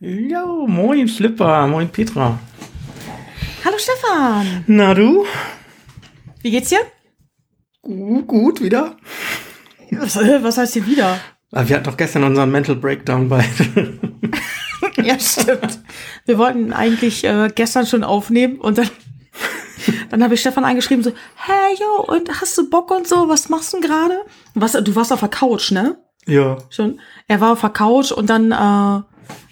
Jo, moin Flipper, moin Petra. Hallo Stefan. Na du? Wie geht's dir? Gut, gut wieder. Was, äh, was heißt hier wieder? Ah, Wir hatten doch gestern unseren Mental Breakdown bei. Ja, stimmt. Wir wollten eigentlich äh, gestern schon aufnehmen und dann, dann habe ich Stefan angeschrieben so, hey, yo, und hast du Bock und so, was machst du denn gerade? Du warst auf der Couch, ne? ja. Schon. Er war auf der Couch und dann äh,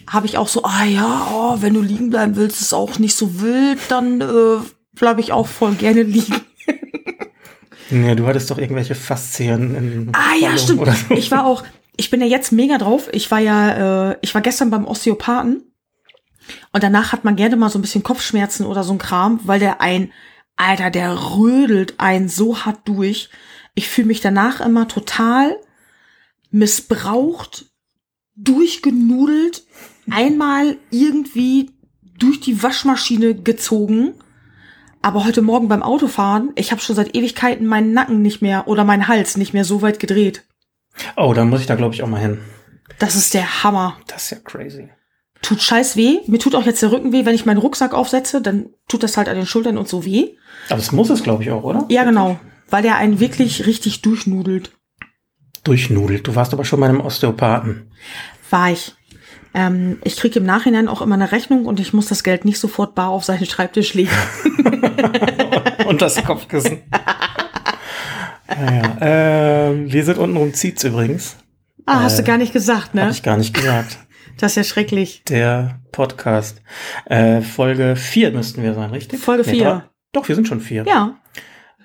habe ich auch so, ah ja, oh, wenn du liegen bleiben willst, ist auch nicht so wild, dann äh, bleibe ich auch voll gerne liegen. Nee, du hattest doch irgendwelche Faszien in Ah ja, Ballung stimmt. oder so. Ich war auch, ich bin ja jetzt mega drauf. Ich war ja, äh, ich war gestern beim Osteopathen und danach hat man gerne mal so ein bisschen Kopfschmerzen oder so ein Kram, weil der ein, Alter, der rödelt einen so hart durch. Ich fühle mich danach immer total missbraucht, durchgenudelt, einmal irgendwie durch die Waschmaschine gezogen. Aber heute Morgen beim Autofahren, ich habe schon seit Ewigkeiten meinen Nacken nicht mehr oder meinen Hals nicht mehr so weit gedreht. Oh, dann muss ich da glaube ich auch mal hin. Das ist der Hammer. Das ist ja crazy. Tut scheiß weh. Mir tut auch jetzt der Rücken weh, wenn ich meinen Rucksack aufsetze, dann tut das halt an den Schultern und so weh. Aber es muss es glaube ich auch, oder? Ja, genau. Weil der einen wirklich richtig durchnudelt. Durchnudelt. Du warst aber schon bei einem Osteopathen. War ich. Ähm, ich kriege im Nachhinein auch immer eine Rechnung und ich muss das Geld nicht sofort bar auf seinen Schreibtisch legen. Und das Kopfkissen. naja, ähm, wir sind unten rum zieht's übrigens. Ah, hast du gar nicht gesagt, ne? ich gar nicht gesagt. Das ist ja schrecklich. Der Podcast. Äh, Folge 4 müssten wir sein, richtig? Folge Nee, vier. drei- Doch, wir sind schon vier. Ja.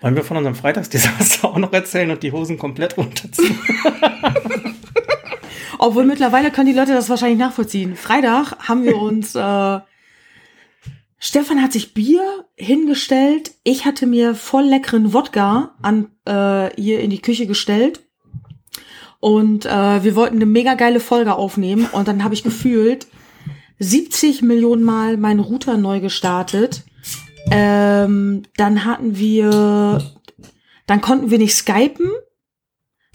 Wollen wir von unserem Freitagsdesaster auch noch erzählen und die Hosen komplett runterziehen? Obwohl mittlerweile können die Leute das wahrscheinlich nachvollziehen. Freitag haben wir uns, äh, Stefan hat sich Bier hingestellt. Ich hatte mir voll leckeren Wodka an, äh, hier in die Küche gestellt. Und äh, wir wollten eine mega geile Folge aufnehmen. Und dann habe ich gefühlt 70 Millionen Mal meinen Router neu gestartet. Ähm, dann hatten wir, dann konnten wir nicht skypen.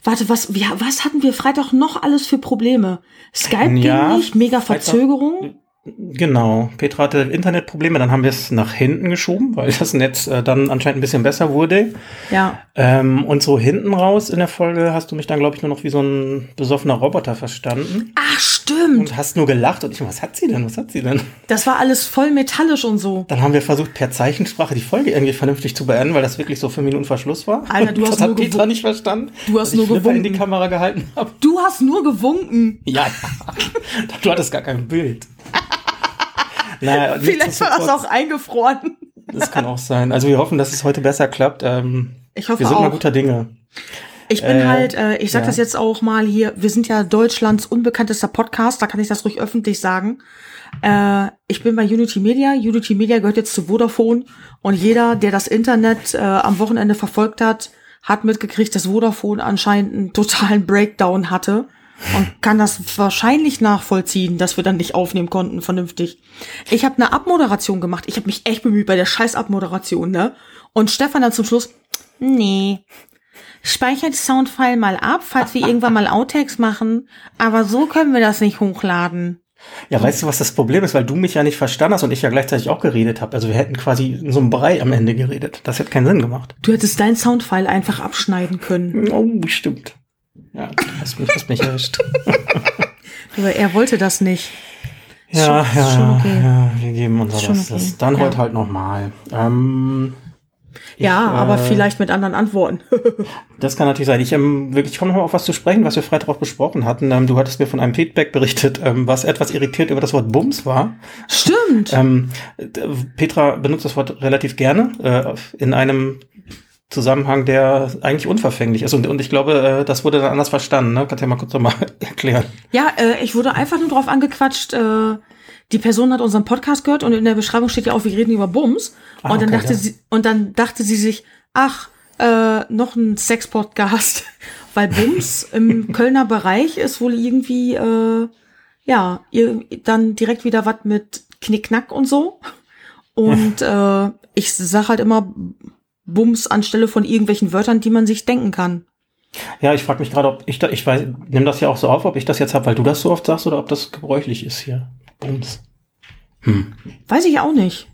Warte, was, wir, was hatten wir Freitag noch alles für Probleme? Skype Ja, ging nicht, mega Freitag- Verzögerung. Genau. Petra hatte Internetprobleme, dann haben wir es nach hinten geschoben, weil das Netz äh, dann anscheinend ein bisschen besser wurde. Ja, Ähm, und so hinten raus in der Folge hast du mich dann, glaube ich, nur noch wie so ein besoffener Roboter verstanden. ach stimmt. Und hast nur gelacht und ich, was hat sie denn? Was hat sie denn? Das war alles voll metallisch und so. Dann haben wir versucht, per Zeichensprache die Folge irgendwie vernünftig zu beenden, weil das wirklich so fünf Minuten Verschluss war. Alter, du das hast hat nur Petra nicht verstanden. Du hast nur Flipper in die gewunken. Kamera gehalten habe. Du hast nur gewunken. Ja, du hattest gar kein Bild. Naja, Vielleicht war das auch eingefroren. Das kann auch sein. Also wir hoffen, dass es heute besser klappt. Ähm, Ich hoffe wir sind mal auch. guter Dinge. Ich bin Äh, halt, äh, ich sag ja. das jetzt auch mal hier, wir sind ja Deutschlands unbekanntester Podcast, da kann ich das ruhig öffentlich sagen. Äh, ich bin bei Unity Media. Unity Media gehört jetzt zu Vodafone und jeder, der das Internet äh, am Wochenende verfolgt hat, hat mitgekriegt, dass Vodafone anscheinend einen totalen Breakdown hatte und kann das wahrscheinlich nachvollziehen, dass wir dann nicht aufnehmen konnten vernünftig. Ich habe eine Abmoderation gemacht. Ich habe mich echt bemüht bei der scheiß Abmoderation, ne? Und Stefan dann zum Schluss, nee, speichert Soundfile mal ab, falls wir irgendwann mal Outtakes machen. Aber so können wir das nicht hochladen. Ja, weißt du, was das Problem ist? Weil du mich ja nicht verstanden hast und ich ja gleichzeitig auch geredet habe. Also wir hätten quasi in so einem Brei am Ende geredet. Das hätte keinen Sinn gemacht. Du hättest dein Soundfile einfach abschneiden können. Oh, stimmt. Ja, hast mich, hast mich erwischt. Aber er wollte das nicht. Ja, Schon- ja, okay. ja, wir geben unser Schon Bestes. okay. Dann Ja. heute halt nochmal. Ähm, Ja, Ich, äh, aber vielleicht mit anderen Antworten. Das kann natürlich sein. Ich, ähm, wirklich, ich komme noch mal auf was zu sprechen, was wir Freitag auch besprochen hatten. Ähm, du hattest mir von einem Feedback berichtet, ähm, was etwas irritiert über das Wort Bums war. Stimmt. Ähm, Petra benutzt das Wort relativ gerne äh, in einem Zusammenhang, der eigentlich unverfänglich ist. Und, und ich glaube, äh, das wurde dann anders verstanden. Ne? Kannst du ja mal kurz nochmal erklären. Ja, äh, ich wurde einfach nur drauf angequatscht, äh, die Person hat unseren Podcast gehört und in der Beschreibung steht ja auch, wir reden über Bums. Ah, und dann okay, dachte ja. sie, und dann dachte sie sich, ach, äh, noch ein Sex-Podcast. Weil Bums im Kölner Bereich ist wohl irgendwie, äh, ja, ihr, dann direkt wieder was mit Knickknack und so. Und äh, ich sag halt immer Bums anstelle von irgendwelchen Wörtern, die man sich denken kann. Ja, ich frage mich gerade, ob ich da, ich weiß, nimm das ja auch so auf, ob ich das jetzt habe, weil du das so oft sagst oder ob das gebräuchlich ist hier. Bums. Weiß ich auch nicht.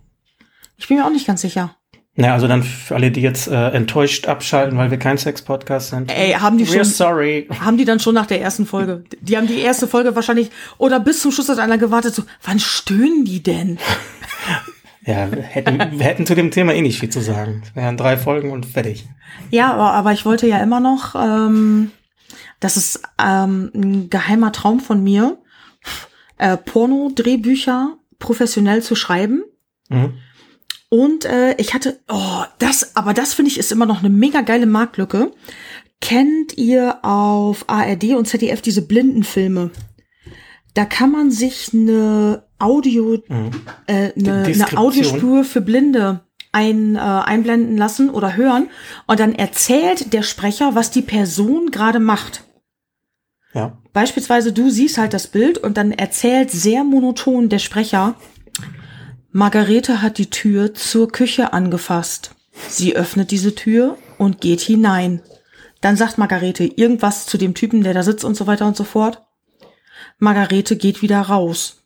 Ich bin mir auch nicht ganz sicher. Na, also dann für alle, die jetzt äh, enttäuscht abschalten, weil wir kein Sex-Podcast sind. Ey, haben die We're schon, sorry. haben die dann schon nach der ersten Folge? Die haben die erste Folge wahrscheinlich, oder bis zum Schluss hat einer gewartet, so, wann stöhnen die denn? Ja, wir hätten, wir hätten zu dem Thema eh nicht viel zu sagen. Es wären drei Folgen und fertig. Ja, aber, aber ich wollte ja immer noch, ähm, das ist ähm, ein geheimer Traum von mir, äh, Porno-Drehbücher professionell zu schreiben. Mhm. Und äh, ich hatte, oh, das, aber das finde ich ist immer noch eine mega geile Marktlücke. Kennt ihr auf ARD und ZDF diese Blindenfilme? Da kann man sich eine Audio, äh, eine, eine. Audiospur für Blinde ein, äh, einblenden lassen oder hören und dann erzählt der Sprecher, was die Person gerade macht. Ja. Beispielsweise du siehst halt das Bild und dann erzählt sehr monoton der Sprecher, Margarete hat die Tür zur Küche angefasst. Sie öffnet diese Tür und geht hinein. Dann sagt Margarete irgendwas zu dem Typen, der da sitzt und so weiter und so fort. Margarete geht wieder raus.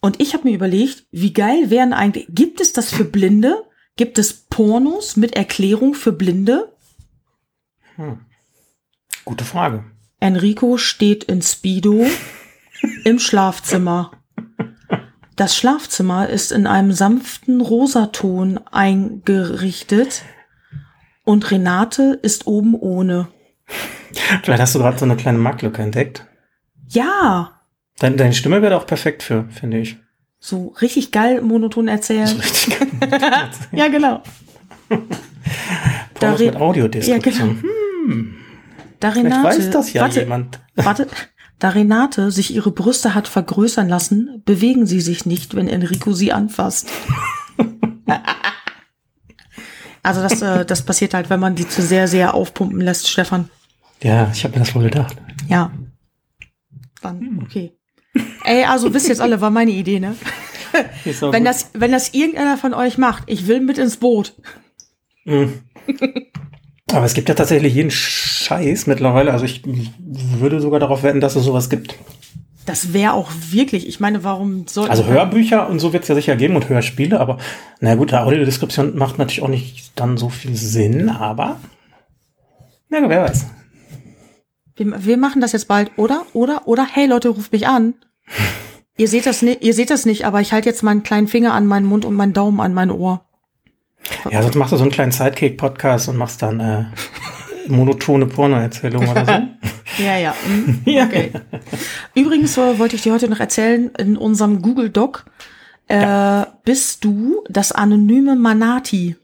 Und ich habe mir überlegt, wie geil wären eigentlich, gibt es das für Blinde? Gibt es Pornos mit Erklärung für Blinde? Gute Frage. Enrico steht in Speedo im Schlafzimmer. Das Schlafzimmer ist in einem sanften Rosaton eingerichtet und Renate ist oben ohne. Vielleicht hast du gerade so eine kleine Marktlücke entdeckt. Ja, Deine, deine Stimme wäre auch perfekt für, finde ich. so richtig geil monoton So erzählen. richtig Ja, genau. Re- mit Audiodeskription. Ja, Da Vielleicht Renate, weiß das ja warte, jemand. warte, da Renate sich ihre Brüste hat vergrößern lassen, bewegen sie sich nicht, wenn Enrico sie anfasst. also das, äh, das passiert halt, wenn man die zu sehr, sehr aufpumpen lässt, Stefan. Ja, ich habe mir das wohl gedacht. Ja. Dann, okay. Ey, also wisst jetzt alle, war meine Idee, ne? Wenn das, wenn das irgendeiner von euch macht, ich will mit ins Boot. Aber es gibt ja tatsächlich jeden Scheiß mittlerweile. Also ich würde sogar darauf wetten, dass es sowas gibt. Das wäre auch wirklich, ich meine, warum soll Also Hörbücher und so wird es ja sicher geben und Hörspiele, aber na gut, Audiodeskription macht natürlich auch nicht dann so viel Sinn, aber na, wer weiß. Wir, wir machen das jetzt bald, oder? Oder? Oder? Hey Leute, ruft mich an. ihr seht das nicht, ihr seht das nicht, aber ich halte jetzt meinen kleinen Finger an meinen Mund und meinen Daumen an mein Ohr. Ja, sonst machst du so einen kleinen Sidekick-Podcast und machst dann äh, monotone Pornoerzählung oder so. Ja, ja. mhm, Okay. Übrigens äh, wollte ich dir heute noch erzählen, in unserem Google Doc äh, bist du das anonyme Manati.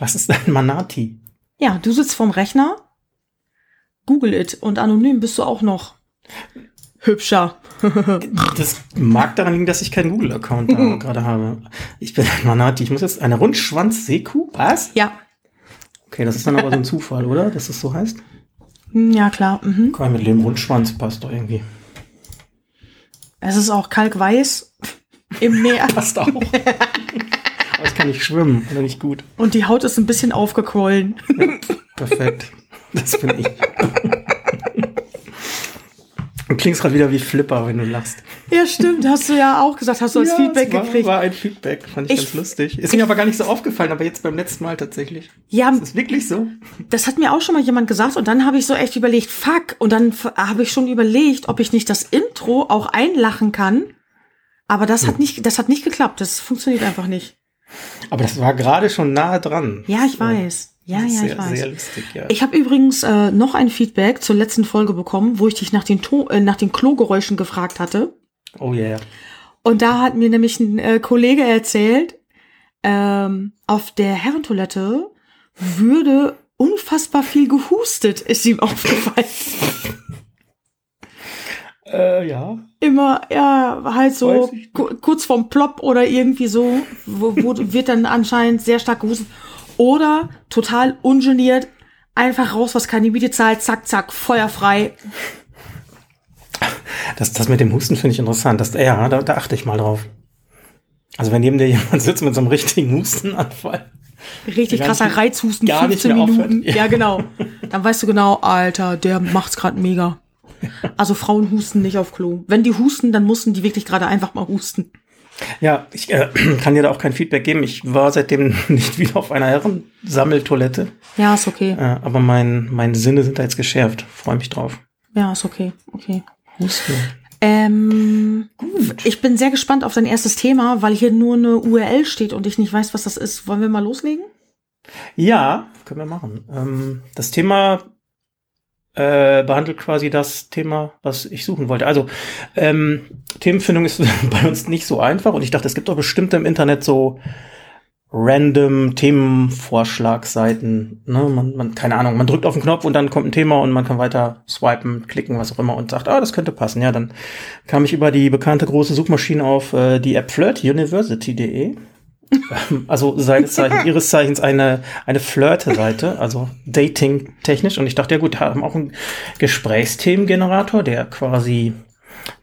Was ist ein Manati? Ja, du sitzt vorm Rechner, Google it und anonym bist du auch noch hübscher. Das mag daran liegen, dass ich keinen Google-Account da gerade habe. Ich bin ein Manati. Ich muss jetzt eine Rundschwanz-Seekuh? Was? Ja, Okay, das ist dann aber so ein Zufall, oder? Dass es so heißt? Hm, ja klar. Mhm. Kann mit dem Rundschwanz passt doch irgendwie. Es ist auch kalkweiß im Meer Passt auch. aber ich kann nicht schwimmen, oder nicht gut. und die Haut ist ein bisschen aufgequollen. Perfekt. Das bin ich. Du klingst gerade wieder wie Flipper, wenn du lachst. Ja, stimmt. Hast du ja auch gesagt, hast du als Ja, Feedback war, gekriegt. War ein Feedback, fand ich, Ich- ganz lustig. Ist mir aber gar nicht so aufgefallen, aber jetzt beim letzten Mal tatsächlich. Ja, Das ist wirklich so. das hat mir auch schon mal jemand gesagt und dann habe ich so echt überlegt, fuck. Und dann habe ich schon überlegt, ob ich nicht das Intro auch einlachen kann. Aber das hat nicht, das hat nicht geklappt. Das funktioniert einfach nicht. Aber das war gerade schon nahe dran. Ja, ich weiß. Ja, ja, sehr, ich weiß. Sehr lustig, ja. Ich habe übrigens äh, noch ein Feedback zur letzten Folge bekommen, wo ich dich nach den, to äh, nach den Klogeräuschen gefragt hatte. oh yeah. Und da hat mir nämlich ein äh, Kollege erzählt, ähm, auf der Herrentoilette würde unfassbar viel gehustet, ist ihm aufgefallen. Äh, ja. Immer, ja, halt so kurz vorm Plop oder irgendwie so, wo, wo wird dann anscheinend sehr stark gehustet. Oder total ungeniert, einfach raus, was keine Miete zahlt, zack, zack, feuerfrei. Das, das mit dem Husten finde ich interessant. Das, ja, da, da achte ich mal drauf. Also wenn neben dir jemand sitzt mit so einem richtigen Hustenanfall. Richtig krasser nicht- Reizhusten, gar nicht 15 mehr Minuten. aufhört. Ja, genau. Dann weißt du genau, Alter, der macht's gerade mega. Also Frauen husten nicht auf Klo. Wenn die husten, dann mussten die wirklich gerade einfach mal husten. Ja, ich äh, kann dir da auch kein Feedback geben. Ich war seitdem nicht wieder auf einer Herrensammeltoilette. Ja, ist okay. Äh, aber mein, meine Sinne sind da jetzt geschärft. Freue mich drauf. Ja, ist okay. Okay. Husten. Ähm, Ich bin sehr gespannt auf dein erstes Thema, weil hier nur eine URL steht und ich nicht weiß, was das ist. Wollen wir mal loslegen? Ja, können wir machen. Ähm, das Thema äh, behandelt quasi das Thema, was ich suchen wollte. Also ähm, Themenfindung ist bei uns nicht so einfach und ich dachte, es gibt doch bestimmt im Internet so random Themenvorschlagseiten. Ne? Man, man, keine Ahnung, man drückt auf den Knopf und dann kommt ein Thema und man kann weiter swipen, klicken, was auch immer und sagt, ah, das könnte passen. Ja, dann kam ich über die bekannte große Suchmaschine auf äh, die App flirtuniversity.de. also seines Zeichens, ihres Zeichens eine, eine Flirt-Seite, also dating-technisch. Und ich dachte, ja gut, haben auch einen Gesprächsthemengenerator, der quasi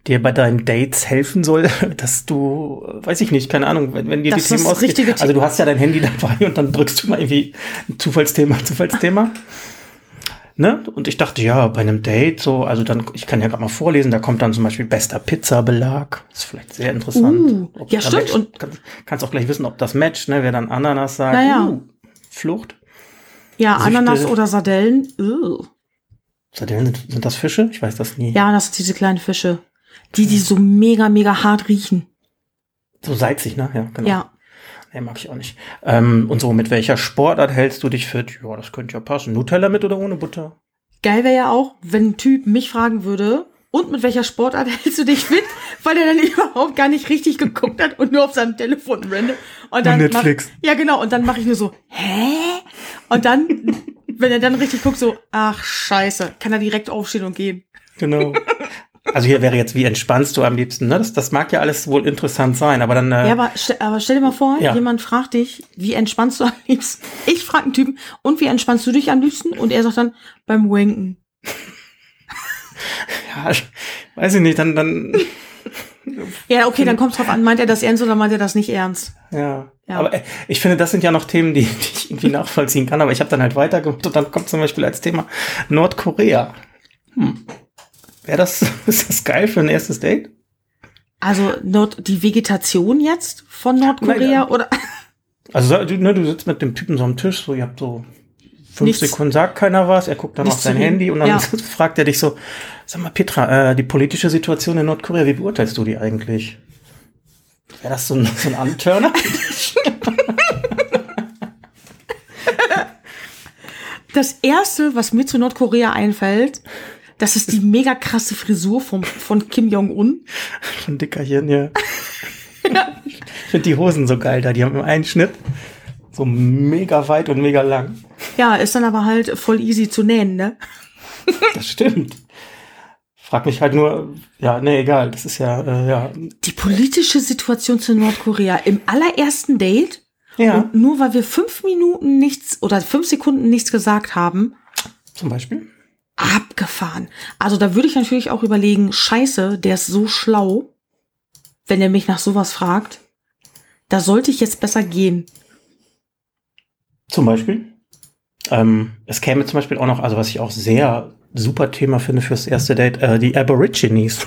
dir bei deinen Dates helfen soll, dass du, weiß ich nicht, keine Ahnung, wenn, wenn dir Das die Themen ausgehen. Also du hast ja dein Handy dabei und dann drückst du mal irgendwie Zufallsthema, Zufallsthema. Ne? Und ich dachte, ja, bei einem Date so, also dann, ich kann ja gerade mal vorlesen, da kommt dann zum Beispiel bester Pizzabelag. ist vielleicht sehr interessant. Uh, Ob ja, stimmt. Und- Kann, kannst auch gleich wissen, ob das matcht, ne? Wer dann Ananas sagt, Ja, ja. uh, Flucht. Ja, Süchte- Ananas oder Sardellen. Ugh. Sardellen sind, sind das Fische? Ich weiß das nie. Ja, das sind diese kleinen Fische. Die, die so mega, mega hart riechen. So salzig, ne? Ja, genau. Ja. Nee, mag ich auch nicht. Ähm, und so, mit welcher Sportart hältst du dich fit? Ja, das könnte ja passen. Nutella mit oder ohne Butter? Geil wäre ja auch, wenn ein Typ mich fragen würde, und mit welcher Sportart hältst du dich fit? Weil er dann überhaupt gar nicht richtig geguckt hat und nur auf seinem Telefon random. Und dann Und Netflix. Mach, ja, genau. Und dann mache ich nur so, hä? Und dann, wenn er dann richtig guckt, so, ach, scheiße, kann er direkt aufstehen und gehen. Genau. Also hier wäre jetzt, wie entspannst du am liebsten? Ne? Das, das mag ja alles wohl interessant sein, aber dann. Äh, Ja, aber, ste- aber stell dir mal vor, Ja. jemand fragt dich, wie entspannst du am liebsten? Ich frage einen Typen, und wie entspannst du dich am liebsten? Und er sagt dann, beim Wanken. ja, weiß ich nicht, dann, dann. Ja, okay, dann kommt drauf an, meint er das ernst oder meint er das nicht ernst? Ja. Ja. Aber äh, ich finde, das sind ja noch Themen, die, die ich irgendwie nachvollziehen kann. Aber ich habe dann halt weitergemacht und dann kommt zum Beispiel als Thema Nordkorea. Hm. Wäre das, ist das geil für ein erstes Date? Also Nord die Vegetation jetzt von Nordkorea Nein, oder? Also du, ne, du sitzt mit dem Typen so am Tisch, so ihr habt so fünf Nichts. Sekunden, sagt keiner was, er guckt dann Nichts auf sein. Handy und dann Ja. fragt er dich so, sag mal Petra, äh, die politische Situation in Nordkorea, wie beurteilst du die eigentlich? Wäre das so ein, so ein Anturner? Das erste, was mir zu Nordkorea einfällt, das ist die mega krasse Frisur vom, von Kim Jong-un. Von Dickerchen, ja. Ich finde die Hosen so geil da, die haben im einen Schnitt so mega weit und mega lang. Ja, ist dann aber halt voll easy zu nähen, ne? Das stimmt. Frag mich halt nur, ja, nee, egal, das ist ja, äh, ja. Die politische Situation zu Nordkorea im allerersten Date. Ja, Und nur weil wir fünf Minuten nichts oder fünf Sekunden nichts gesagt haben, zum Beispiel. Abgefahren. Also da würde ich natürlich auch überlegen, scheiße, der ist so schlau, wenn er mich nach sowas fragt. Da sollte ich jetzt besser gehen. Zum Beispiel. Ähm, es käme zum Beispiel auch noch, also was ich auch sehr super Thema finde fürs erste Date, äh, die Aborigines.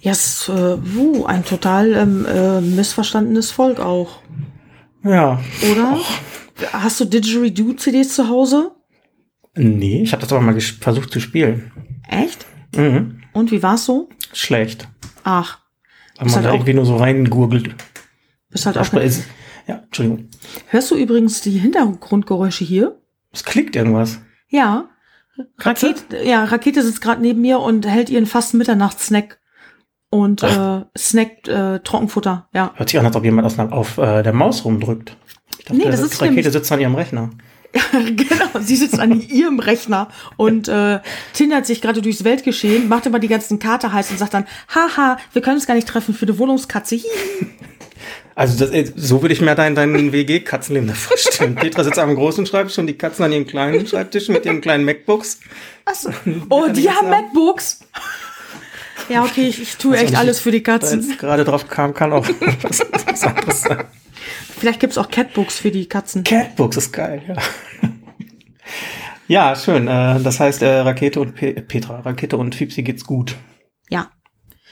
Ja, es ist äh, wuh, ein total ähm, äh, missverstandenes Volk auch, Ja. oder? Hast du Didgeridoo-CDs zu Hause? Nee, ich habe das aber mal versucht zu spielen. Echt? Mhm. Und wie war's so? Schlecht. Ach, Weil man halt da irgendwie nur so reingurgelt. bist halt auch. Ist, ja, Entschuldigung. Hörst du übrigens die Hintergrundgeräusche hier? Es klickt irgendwas. Ja. Katze? Rakete, ja, Rakete sitzt gerade neben mir und hält ihren fast Mitternachtssnack und äh, snackt äh, Trockenfutter. Ja. Hört sich an, als ob jemand aus, auf äh, der Maus rumdrückt. Ich dachte, Nee, das ist Rakete sitzt an ihrem Rechner. genau, sie sitzt an ihrem Rechner und äh, tindert sich gerade durchs Weltgeschehen, macht immer die ganzen Karte heiß und sagt dann, haha, wir können uns gar nicht treffen für eine Wohnungskatze. Also das, äh, so würde ich mir dein, dein WG-Katzenleben da vorstellen. Petra sitzt am großen Schreibtisch und die Katzen an ihrem kleinen Schreibtisch mit ihren kleinen MacBooks. Achso. Oh, die haben. MacBooks. Ja, okay, ich, ich tue Was echt alles für die Da Katzen. jetzt gerade drauf kam, kann auch was, was anderes sein. Vielleicht gibt's auch Catbooks für die Katzen. Catbooks ist geil, ja. Ja, schön. Äh, das heißt, äh, Rakete und Pe Petra, Rakete und Fipsi geht's gut. Ja.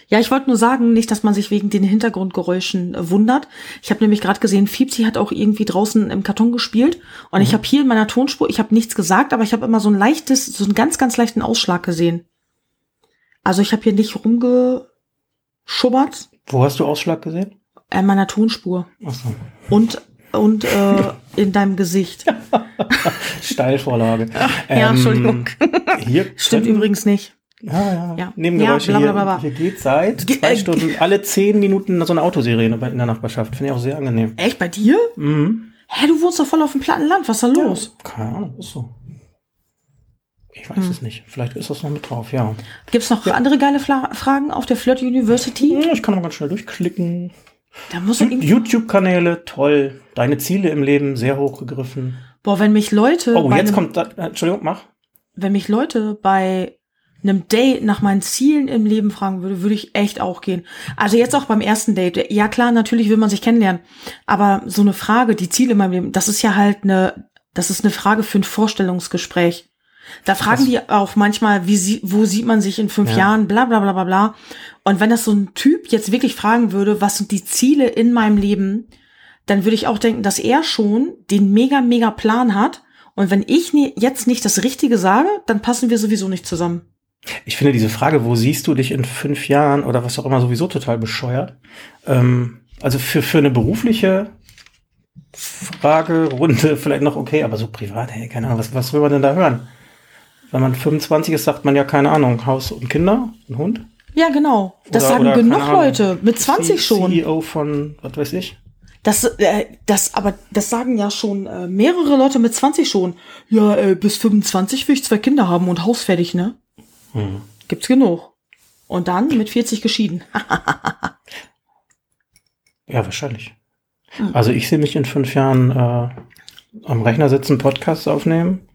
Ja, ich wollte nur sagen, nicht, dass man sich wegen den Hintergrundgeräuschen äh, wundert. Ich habe nämlich gerade gesehen, Fiepsi hat auch irgendwie draußen im Karton gespielt. Und ich habe hier in meiner Tonspur, ich habe nichts gesagt, aber ich habe immer so ein leichtes, so einen ganz, ganz leichten Ausschlag gesehen. Also ich habe hier nicht rumgeschubbert Wo hast du Ausschlag gesehen? In meiner Tonspur. Achso. Und, und äh, in deinem Gesicht. Steilvorlage. Ähm, ja, Entschuldigung. Hier Stimmt übrigens nicht. Ja, ja. Ja. Nebengeräusche Ja, bla, hier, hier geht seit Ge- zwei äh, Stunden alle zehn Minuten so eine Autosirene bei- in der Nachbarschaft. Finde ich auch sehr angenehm. Echt bei dir? Mhm. Hä, du wohnst doch voll auf dem platten Land. Was ist da los? Keine Ahnung, ist so. Ich Hm. weiß es nicht. Vielleicht ist das noch mit drauf, ja. Gibt's noch andere geile Fla Fragen auf der Flirt University? Ja, Ich kann mal ganz schnell durchklicken. YouTube-Kanäle, toll. Deine Ziele im Leben, sehr hoch gegriffen. Boah, wenn mich Leute. Oh, jetzt einem- kommt, da, äh, Entschuldigung, mach. wenn mich Leute bei einem Date nach meinen Zielen im Leben fragen würde, würde ich echt auch gehen. Also jetzt auch beim ersten Date. Ja klar, natürlich will man sich kennenlernen. Aber so eine Frage, die Ziele in meinem Leben, das ist ja halt eine, das ist eine Frage für ein Vorstellungsgespräch. Da fragen Das- die auch manchmal, wie sie, wo sieht man sich in fünf Ja. Jahren, bla bla bla bla bla. Und wenn das so ein Typ jetzt wirklich fragen würde, was sind die Ziele in meinem Leben, dann würde ich auch denken, dass er schon den mega, mega Plan hat. Und wenn ich jetzt nicht das Richtige sage, dann passen wir sowieso nicht zusammen. Ich finde diese Frage, wo siehst du dich in fünf Jahren oder was auch immer, sowieso total bescheuert. Ähm, also für, für eine berufliche Fragerunde vielleicht noch okay, aber so privat, hey, keine Ahnung, was, was will man denn da hören? Wenn man 25 ist, sagt man ja, keine Ahnung, Haus und Kinder, ein Hund. Ja, genau. Das Oder- sagen oder, genug Ahnung, Leute. Mit 20 schon. CEO von, was weiß ich. Das, äh, das, aber das sagen ja schon äh, mehrere Leute mit 20 schon. Ja, äh, bis 25 will ich zwei Kinder haben und Haus fertig, ne? Hm. Gibt's genug. Und dann mit 40 geschieden. Ja, wahrscheinlich. Also ich sehe mich in fünf Jahren äh, am Rechner sitzen, Podcasts aufnehmen.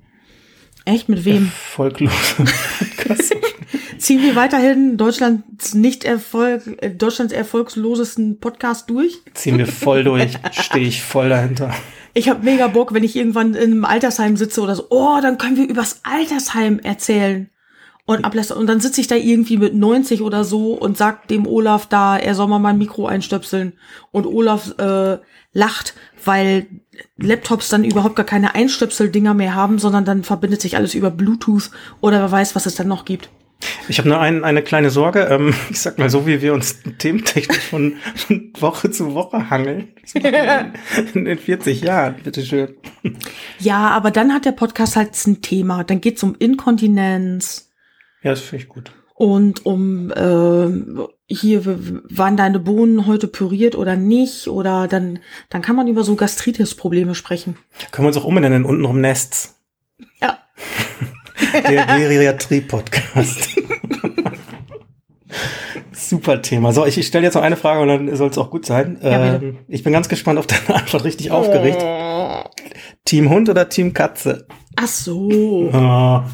Echt mit wem? Erfolglose Podcasts. Ziehen wir weiterhin Deutschlands nicht Erfolg, äh, Deutschlands erfolgslosesten Podcast durch? Ziehen wir voll durch, stehe ich voll dahinter. Ich habe mega Bock, wenn ich irgendwann in einem Altersheim sitze oder so. Oh, dann können wir übers Altersheim erzählen. Und ablässt. Und dann sitze ich da irgendwie mit 90 oder so und sag dem Olaf da, er soll mal mein Mikro einstöpseln. Und Olaf äh, lacht, weil Laptops dann überhaupt gar keine Einstöpseldinger mehr haben, sondern dann verbindet sich alles über Bluetooth oder wer weiß, was es dann noch gibt. Ich habe nur ein, eine kleine Sorge. Ähm, ich sag mal, so wie wir uns thementechnisch von, von Woche zu Woche hangeln. In, in 40 Jahren, bitteschön. Ja, aber dann hat der Podcast halt ein Thema. Dann geht's um Inkontinenz. Ja, das finde ich gut. Und um äh, hier waren deine Bohnen heute püriert oder nicht oder dann dann kann man über so Gastritis-Probleme sprechen. Können wir uns auch umbenennen, untenrum Nests. Ja. Der Geriatrie-Podcast. Super Thema. So, ich, ich stelle jetzt noch eine Frage und dann soll es auch gut sein. Ja, ähm, ich bin ganz gespannt auf deine Antwort, richtig aufgeregt. Team Hund oder Team Katze? Ach so. Ah,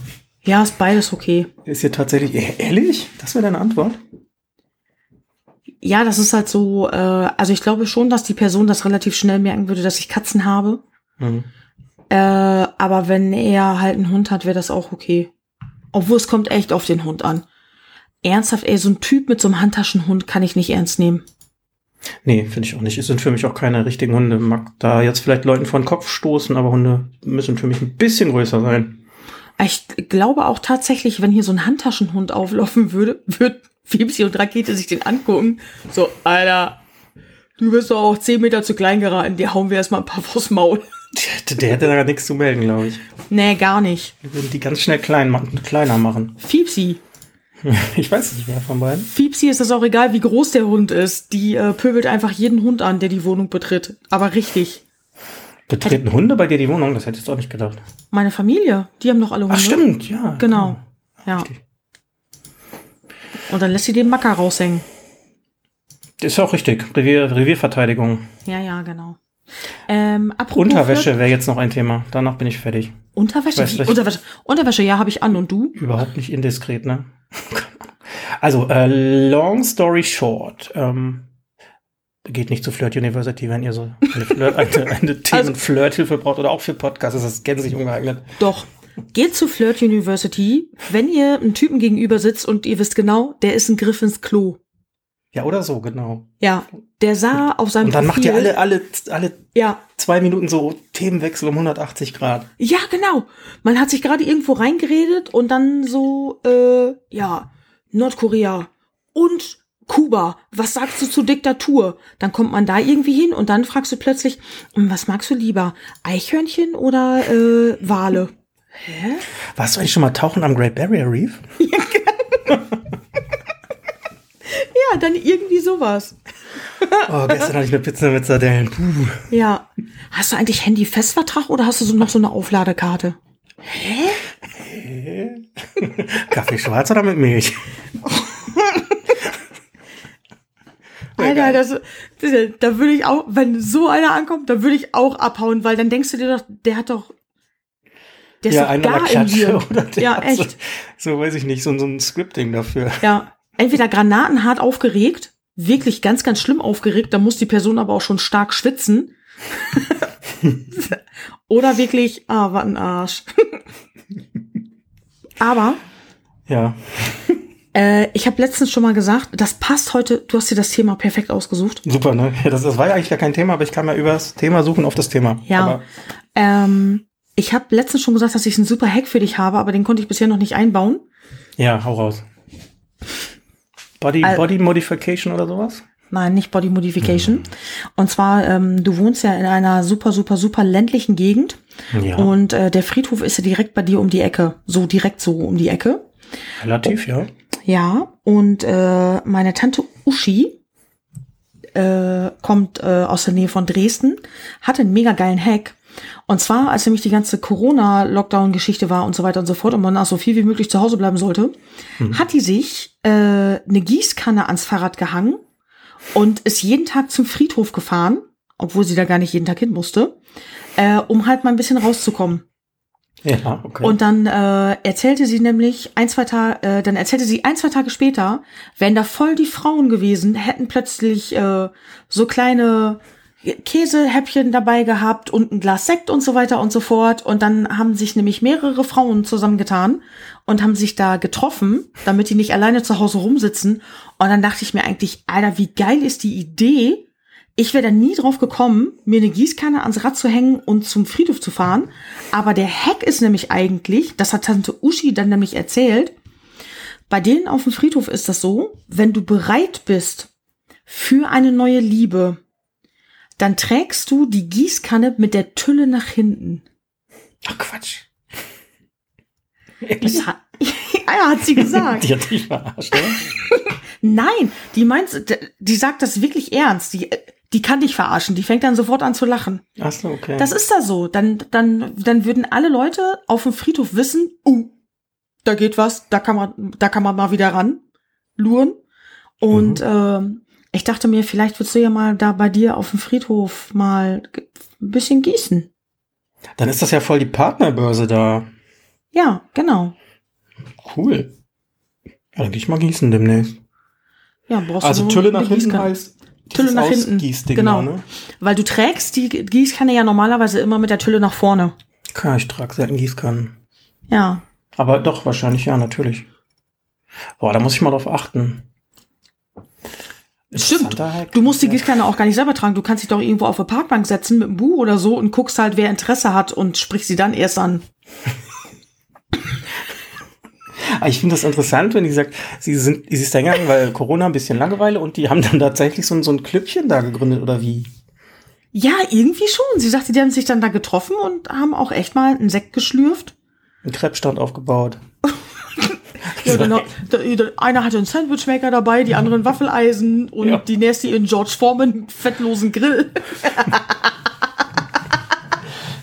Ja, ist beides okay. ist hier tatsächlich e- ehrlich? Das wäre deine Antwort? Ja, das ist halt so, äh, also ich glaube schon, dass die Person das relativ schnell merken würde, dass ich Katzen habe. Mhm. Äh, aber wenn er halt einen Hund hat, wäre das auch okay. Obwohl es kommt echt auf den Hund an. Ernsthaft, ey, so ein Typ mit so einem Handtaschenhund kann ich nicht ernst nehmen. Nee, finde ich auch nicht. Es sind für mich auch keine richtigen Hunde. Mag da jetzt vielleicht Leuten vor den Kopf stoßen, aber Hunde müssen für mich ein bisschen größer sein. Ich glaube auch tatsächlich, wenn hier so ein Handtaschenhund auflaufen würde, wird Fiepsi und Rakete sich den angucken. So, Alter, du bist doch auch 10 Meter zu klein geraten, dir hauen wir erstmal ein paar vors Maul. Der, hätte- der hätte da nichts zu melden, glaube ich. Nee, gar nicht. Wir würden die ganz schnell klein machen, kleiner machen. Fiepsi. Ich weiß nicht, wer von beiden. Fiepsi ist es auch egal, wie groß der Hund ist. Die äh, pöbelt einfach jeden Hund an, der die Wohnung betritt. Aber richtig. Betreten Hunde bei dir die Wohnung? Das hättest du auch nicht gedacht. Meine Familie, die haben doch alle Hunde. Ach, stimmt, ja. Genau. Ja. Richtig. Und dann lässt sie den Macker raushängen. Ist auch richtig. Revier, Revierverteidigung. Ja, ja, genau. Ähm, Unterwäsche wäre jetzt noch ein Thema. Danach bin ich fertig. Unterwäsche? Weiß Wie? nicht. Unterwäsche. Unterwäsche, ja, habe ich an. Und du? Überhaupt nicht indiskret, ne? Also, äh, long story short. Ähm, geht nicht zu Flirt University, wenn ihr so eine, Flirt, eine, eine Themen-Flirthilfe braucht oder auch für Podcasts. ist das gänzlich ungeeignet. Doch. Geht zu Flirt University, wenn ihr einen Typen gegenüber sitzt und ihr wisst genau, der ist ein Griff ins Klo. Ja, oder so, genau. Ja, der sah auf seinem Und dann macht Profil, ihr alle, alle, alle Ja, zwei Minuten so Themenwechsel um 180 Grad. ja, genau. Man hat sich gerade irgendwo reingeredet und dann so, äh, ja, Nordkorea und Kuba. Was sagst du zu Diktatur? Dann kommt man da irgendwie hin und dann fragst du plötzlich, "Hm, was magst du lieber? Eichhörnchen oder äh, Wale? Hä? Warst du eigentlich schon mal tauchen am Great Barrier Reef? Ja, dann irgendwie sowas. Oh, gestern hatte ich eine Pizza mit Sardellen. Puh. Ja. Hast du eigentlich Handy-Festvertrag oder hast du so noch so eine Aufladekarte? Kaffee schwarz oder mit Milch? Alter, das, das, da würde ich auch, wenn so einer ankommt, da würde ich auch abhauen, weil dann denkst du dir doch, der hat doch, der ist ja, doch gar in dir. Ja, echt. So, so weiß ich nicht, so, so ein Scripting dafür. Ja, entweder granatenhart aufgeregt, wirklich ganz, ganz schlimm aufgeregt, da muss die Person aber auch schon stark schwitzen. Oder wirklich, ah, was ein Arsch. aber Ja. Äh, ich habe letztens schon mal gesagt, das passt heute, du hast dir das Thema perfekt ausgesucht. Super, ne? Ja, das, das war ja eigentlich gar kein Thema, aber ich kam ja über das Thema suchen auf das Thema. Ja. Aber, Ähm, ich habe letztens schon gesagt, dass ich einen super Hack für dich habe, aber den konnte ich bisher noch nicht einbauen. ja, hau raus. Body, Al- Body Modification oder sowas? Nein, nicht Body Modification. Und zwar, ähm, du wohnst ja in einer super, super, super ländlichen Gegend. Ja. Und äh, der Friedhof ist ja direkt bei dir um die Ecke. So direkt so um die Ecke. Relativ, ja. Ja, und äh, meine Tante Uschi äh, kommt äh, aus der Nähe von Dresden, hatte einen mega geilen Hack. Und zwar, als nämlich die ganze Corona-Lockdown-Geschichte war und so weiter und so fort und man auch so viel wie möglich zu Hause bleiben sollte, hat die sich äh, eine Gießkanne ans Fahrrad gehangen und ist jeden Tag zum Friedhof gefahren, obwohl sie da gar nicht jeden Tag hin musste, äh, um halt mal ein bisschen rauszukommen. Ja, okay. Und dann äh, erzählte sie nämlich ein, zwei Tage, äh, dann erzählte sie ein, zwei Tage später, wären da voll die Frauen gewesen, hätten plötzlich äh, so kleine Käsehäppchen dabei gehabt und ein Glas Sekt und so weiter und so fort. Und dann haben sich nämlich mehrere Frauen zusammengetan und haben sich da getroffen, damit die nicht alleine zu Hause rumsitzen. Und dann dachte ich mir eigentlich, Alter, wie geil ist die Idee? Ich wäre da nie drauf gekommen, mir eine Gießkanne ans Rad zu hängen und zum Friedhof zu fahren. Aber der Hack ist nämlich eigentlich, das hat Tante Uschi dann nämlich erzählt, bei denen auf dem Friedhof ist das so, wenn du bereit bist für eine neue Liebe, dann trägst du die Gießkanne mit der Tülle nach hinten. Ach, Quatsch. Das hat, ja, hat sie gesagt. Die hat dich verarscht, ne? Nein, die meint, die sagt das wirklich ernst. Die, die kann dich verarschen. Die fängt dann sofort an zu lachen. Ach so, okay. Das ist da so. Dann, dann, dann würden alle Leute auf dem Friedhof wissen, uh, da geht was, da kann man, da kann man mal wieder ran, luren. Und ähm, ich dachte mir, vielleicht würdest du ja mal da bei dir auf dem Friedhof mal ein bisschen gießen. Dann ist das ja voll die Partnerbörse da. Ja, genau. Cool. Ja, dann geh ich mal gießen demnächst. Ja, brauchst Also du Tülle nach hinten heißt Tülle nach hinten. Genau. ne? Weil du trägst die Gießkanne ja normalerweise immer mit der Tülle nach vorne. Klar, ich trage selten Gießkannen. Ja. Aber doch, wahrscheinlich ja, natürlich. Boah, da muss ich mal drauf achten. Stimmt. Du musst die. Gießkanne auch gar nicht selber tragen. Du kannst dich doch irgendwo auf eine Parkbank setzen mit einem Buch oder so und guckst halt, wer Interesse hat und sprichst sie dann erst an. Ah, Ich finde das interessant, wenn die sagt, sie sind, sie ist da gegangen, weil Corona ein bisschen Langeweile und die haben dann tatsächlich so ein, so ein Klüppchen da gegründet oder wie? Ja, irgendwie schon. Sie sagte, die haben sich dann da getroffen und haben auch echt mal einen Sekt geschlürft. Ein Krebsstand aufgebaut. Ja, genau. Da- da- Einer hatte einen Sandwichmaker dabei, die anderen Waffeleisen und Ja. die nächste ihren George Foreman fettlosen Grill.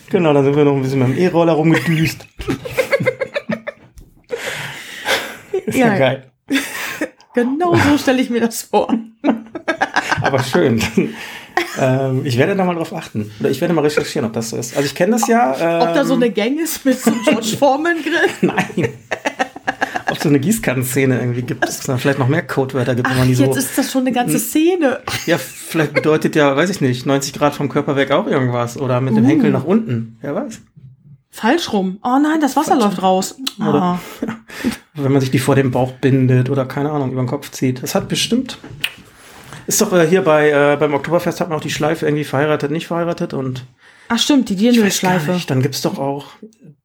Genau, dann sind wir noch ein bisschen mit dem E-Roller rumgedüst. Ist ja, Ja. geil. Genau so stelle ich mir das vor. Aber schön. ähm, ich werde da mal drauf achten. Oder ich werde mal recherchieren, ob das so ist. Also ich kenne das ja. Ähm, Ob da so eine Gang ist mit so einem George Foreman Grill. Nein. Ob es so eine Gießkannenszene irgendwie gibt, es vielleicht noch mehr Codewörter gibt, wenn man die so. jetzt ist das schon eine ganze Szene. Ja, vielleicht bedeutet ja, weiß ich nicht, 90 Grad vom Körper weg auch irgendwas. Oder mit dem Uh. Henkel nach unten. Wer weiß. Falsch rum. Oh nein, das Wasser Falsch. läuft raus. Oder- Ah. Wenn man sich die vor dem Bauch bindet oder keine Ahnung, über den Kopf zieht. Das hat bestimmt. Ist doch äh, hier bei äh, beim Oktoberfest hat man auch die Schleife irgendwie verheiratet, nicht verheiratet und Ach stimmt, die Dirndl-Schleife. dann gibt's doch auch,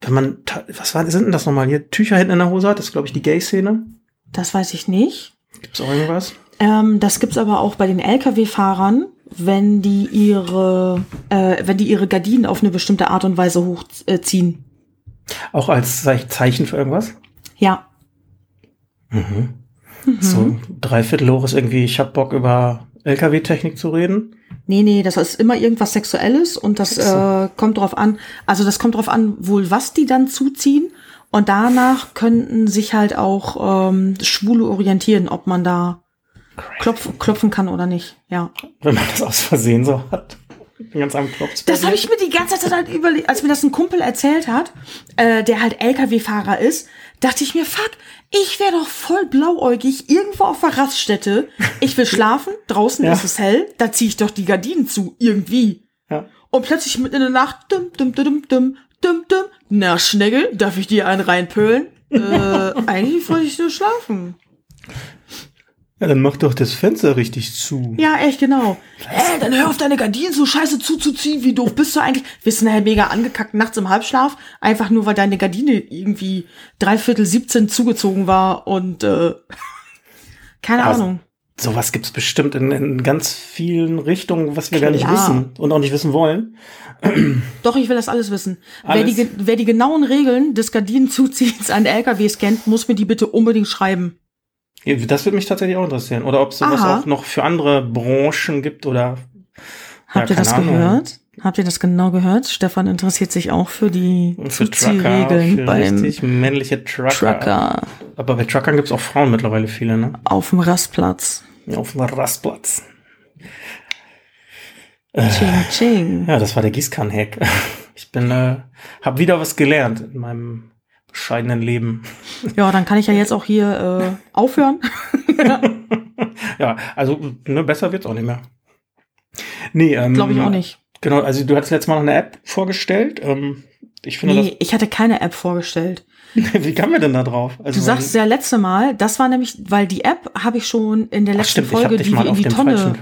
wenn man, was war, sind denn das nochmal hier? Tücher hinten in der Hose hat, das ist glaube ich die Gay-Szene. Das weiß ich nicht. Gibt's auch irgendwas? Ähm, das gibt's aber auch bei den Lkw-Fahrern, wenn die ihre, äh, wenn die ihre Gardinen auf eine bestimmte Art und Weise hochziehen. Ziehen. Auch als Ze- Zeichen für irgendwas? ja. Mhm. So, dreiviertel hoch ist irgendwie, ich hab Bock über LKW-Technik zu reden. Nee, nee, das ist immer irgendwas Sexuelles und das äh, kommt drauf an, also das kommt drauf an, wohl was die dann zuziehen und danach könnten sich halt auch ähm, Schwule orientieren, ob man da klopf, klopfen kann oder nicht, ja. Wenn man das aus Versehen so hat. Ganz am Klopf. Das habe ich mir die ganze Zeit halt überlegt, als mir das ein Kumpel erzählt hat, äh, der halt LKW-Fahrer ist, dachte ich mir, fuck, ich wäre doch voll blauäugig irgendwo auf der Raststätte. Ich will schlafen, draußen Ja. ist es hell, da ziehe ich doch die Gardinen zu, irgendwie. Ja. Und plötzlich mitten in der Nacht, dum, dum, dum, dum, dum, dum, na, Schnegel, darf ich dir einen reinpölen? Äh, eigentlich wollte ich nur schlafen. Ja, dann mach doch das Fenster richtig zu. Ja, echt genau. Ey, dann hör auf deine Gardinen so scheiße zuzuziehen. Wie doof bist du eigentlich? Wirst du nachher mega angekackt nachts im Halbschlaf, einfach nur weil deine Gardine irgendwie dreiviertel 17 zugezogen war und äh, keine Also, Ahnung. Sowas gibt's bestimmt in, in ganz vielen Richtungen, was wir gar nicht Klar. wissen und auch nicht wissen wollen. Doch, ich will das alles wissen. Wer, Alles? die, ge- wer die genauen Regeln des Gardinenzuziehens an LKWs kennt, muss mir die bitte unbedingt schreiben. Das würde mich tatsächlich auch interessieren. Oder ob es sowas Aha. auch noch für andere Branchen gibt oder Habt Ja, ihr das Ahnung. gehört? Habt ihr das genau gehört? Stefan interessiert sich auch für die für Trucker, Zuziehregeln für beim richtig männliche Trucker. Trucker Aber bei Truckern gibt's auch Frauen mittlerweile viele, ne? auf dem Rastplatz. Ja, Auf dem Rastplatz. Ching, ching. Ja, das war der Gießkannenhack. Ich bin, äh, habe wieder was gelernt in meinem bescheidenen Leben. Ja, dann kann ich ja jetzt auch hier äh, aufhören. Ja, also ne, besser wird's auch nicht mehr. Nee, ähm, Glaube ich auch nicht. Genau, also du hattest letztes Mal noch eine App vorgestellt. Ähm, ich finde Nee, ich hatte keine App vorgestellt. Wie kamen wir denn da drauf? Also, Du sagst ja letzte Mal, das war nämlich, weil die App habe ich schon in der letzten stimmt, Folge, die wir in die Tonne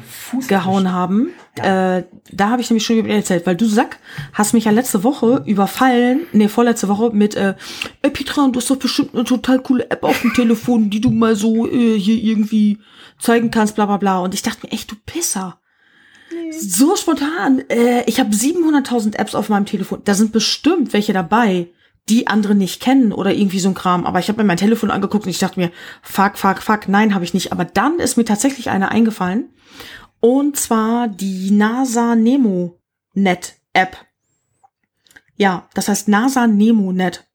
gehauen haben, äh, da habe ich nämlich schon über erzählt, weil du Sack hast mich ja letzte Woche überfallen, nee, vorletzte Woche mit, äh, ey Petra, du hast doch bestimmt eine total coole App auf dem Telefon, die du mal so äh, hier irgendwie zeigen kannst, bla bla bla. Und ich dachte mir, echt, du Pisser. So spontan. Äh, ich habe 700.000 Apps auf meinem Telefon. Da sind bestimmt welche dabei, die andere nicht kennen oder irgendwie so ein Kram. Aber ich habe mir mein Telefon angeguckt und ich dachte mir, fuck, fuck, fuck, nein, habe ich nicht. Aber dann ist mir tatsächlich eine eingefallen. Und zwar die NASA Nemo Net App. Ja, das heißt NASA Nemo Net.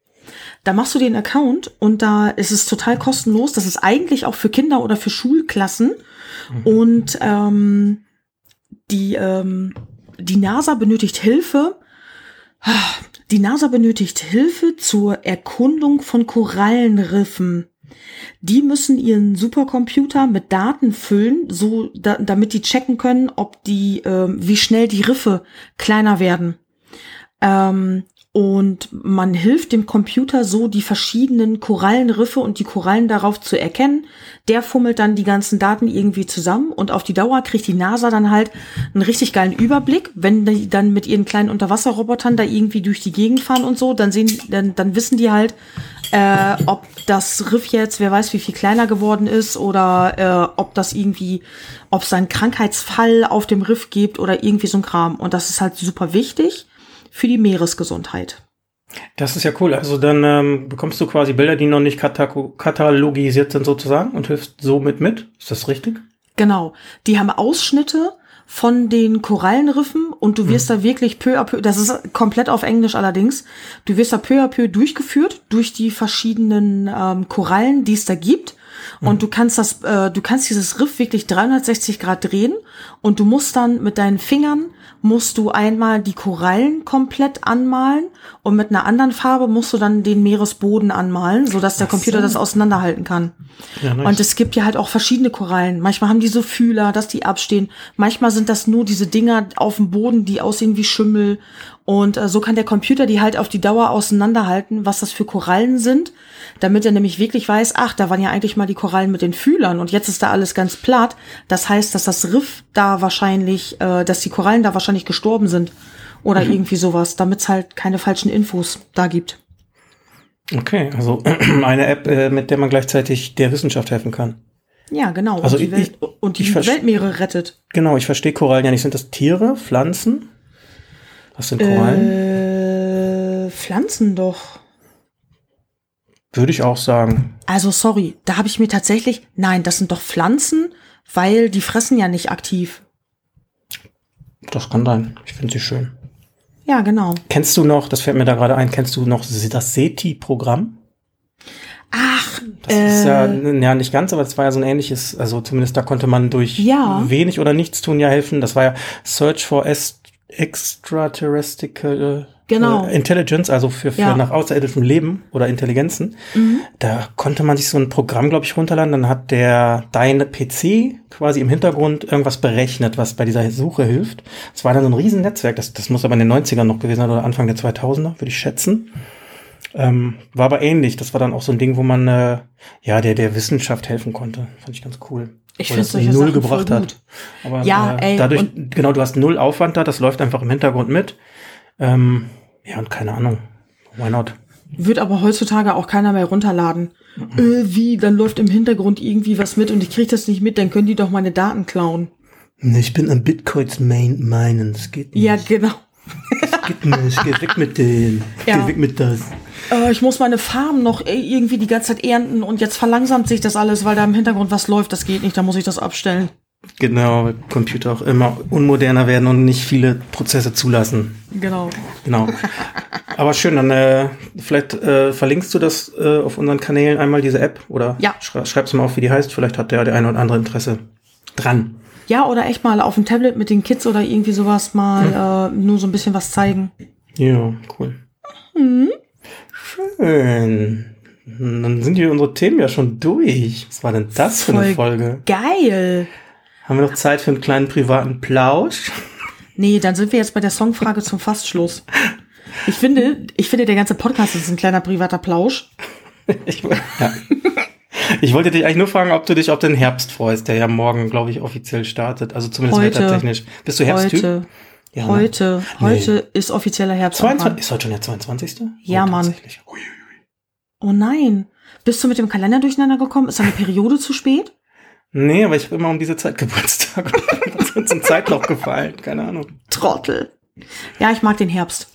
Da machst du den Account und da ist es total kostenlos. Das ist eigentlich auch für Kinder oder für Schulklassen. Und ähm, die, ähm, die NASA benötigt Hilfe. Die NASA benötigt Hilfe zur Erkundung von Korallenriffen. Die müssen ihren Supercomputer mit Daten füllen, so da, damit die checken können, ob die, ähm, wie schnell die Riffe kleiner werden. Ähm, und man hilft dem Computer so, die verschiedenen Korallenriffe und die Korallen darauf zu erkennen. Der fummelt dann die ganzen Daten irgendwie zusammen und auf die Dauer kriegt die NASA dann halt einen richtig geilen Überblick. Wenn die dann mit ihren kleinen Unterwasserrobotern da irgendwie durch die Gegend fahren und so, dann sehen, dann, dann wissen die halt, äh, ob das Riff jetzt, wer weiß, wie viel kleiner geworden ist oder äh, ob das irgendwie, ob es einen Krankheitsfall auf dem Riff gibt oder irgendwie so ein Kram. Und das ist halt super wichtig für die Meeresgesundheit. Das ist ja cool. Also dann ähm, bekommst du quasi Bilder, die noch nicht katalogisiert sind sozusagen und hilfst somit mit. Ist das richtig? Genau. Die haben Ausschnitte von den Korallenriffen und du wirst da wirklich peu à peu, das ist komplett auf Englisch allerdings, du wirst da peu à peu durchgeführt durch die verschiedenen ähm, Korallen, die es da gibt. Und du kannst das, äh, du kannst dieses Riff wirklich 360 Grad drehen und du musst dann mit deinen Fingern musst du einmal die Korallen komplett anmalen und mit einer anderen Farbe musst du dann den Meeresboden anmalen, so dass der Ach Computer so. das auseinanderhalten kann. Ja, nice. Und es gibt ja halt auch verschiedene Korallen. Manchmal haben die so Fühler, dass die abstehen. Manchmal sind das nur diese Dinger auf dem Boden, die aussehen wie Schimmel. Und äh, so kann der Computer die halt auf die Dauer auseinanderhalten, was das für Korallen sind, damit er nämlich wirklich weiß, ach, da waren ja eigentlich mal die Korallen mit den Fühlern und jetzt ist da alles ganz platt. Das heißt, dass das Riff da wahrscheinlich, äh, dass die Korallen da wahrscheinlich gestorben sind oder irgendwie sowas, damit es halt keine falschen Infos da gibt. Okay, also eine App, äh, mit der man gleichzeitig der Wissenschaft helfen kann. Ja, genau. Also und die, ich- Welt, und die ich Weltmeere rettet. Genau, ich verstehe Korallen ja nicht. Sind das Tiere, Pflanzen? Was sind Korallen? Äh, Pflanzen doch. Würde ich auch sagen. Also sorry, da habe ich mir tatsächlich, nein, das sind doch Pflanzen, weil die fressen ja nicht aktiv. Das kann sein. Ich finde sie schön. Ja, genau. Kennst du noch, das fällt mir da gerade ein, kennst du noch das SETI-Programm? Ach, Das äh, ist ja, ja nicht ganz, aber das war ja so ein ähnliches, also zumindest da konnte man durch Ja. wenig oder nichts tun ja helfen. Das war ja Search for Est Extraterrestrial Genau. äh, Intelligence, also für, für Ja. nach außerirdischem Leben oder Intelligenzen. Mhm. Da konnte man sich so ein Programm, glaube ich, runterladen. Dann hat der dein PC quasi im Hintergrund irgendwas berechnet, was bei dieser Suche hilft. Es war dann so ein riesen Netzwerk. Das, das muss aber in den 90ern noch gewesen sein oder Anfang der 2000er, würde ich schätzen. Ähm, war aber ähnlich. Das war dann auch so ein Ding, wo man äh, ja der der Wissenschaft helfen konnte. Fand ich ganz cool. Ich Wo find das solche null Sachen gebracht hat. Aber Ja, äh, ey, dadurch genau, du hast null Aufwand da. Das läuft einfach im Hintergrund mit. Ähm, ja und keine Ahnung. Why not? wird aber heutzutage auch keiner mehr runterladen. Mhm. Äh, wie, dann läuft im Hintergrund irgendwie was mit und ich krieg das nicht mit, dann können die doch meine Daten klauen. Ich bin am Bitcoins main meinen. Es geht nicht. Ja, genau. Es geht nicht. Geh weg mit denen. Ja. Geh weg mit das. Äh, ich muss meine Farm noch äh, irgendwie die ganze Zeit ernten und jetzt verlangsamt sich das alles, weil da im Hintergrund was läuft. Das geht nicht, da muss ich das abstellen. Genau, weil Computer auch immer unmoderner werden und nicht viele Prozesse zulassen. Genau. Genau. Aber schön, dann äh, vielleicht äh, verlinkst du das äh, auf unseren Kanälen einmal, diese App, oder Ja. schrei schreibst mal auf, wie die heißt. Vielleicht hat der der eine oder andere Interesse dran. Ja, oder echt mal auf dem Tablet mit den Kids oder irgendwie sowas mal Hm. äh, nur so ein bisschen was zeigen. Ja, cool. Mhm. Schön. Dann sind hier unsere Themen ja schon durch. Was war denn das für eine Voll Folge? Geil. Haben wir noch Zeit für einen kleinen privaten Plausch? Nee, dann sind wir jetzt bei der Songfrage zum Fastschluss. Ich finde, ich finde, der ganze Podcast ist ein kleiner privater Plausch. Ich, ja. ich wollte dich eigentlich nur fragen, ob du dich auf den Herbst freust, der ja morgen, glaube ich, offiziell startet. Also zumindest Heute. wettertechnisch. Bist du Herbsttyp? Heute, Ja, ne? heute, heute ist offizieller Herbst. 22, ist heute schon der 22.? Ja, oh, Mann. Oh nein. Bist du mit dem Kalender durcheinander gekommen? Ist deine Periode zu spät? Nee, aber ich habe immer um diese Zeit Geburtstag. das ist uns ein Zeitloch gefallen. Keine Ahnung. Trottel. Ja, ich mag den Herbst.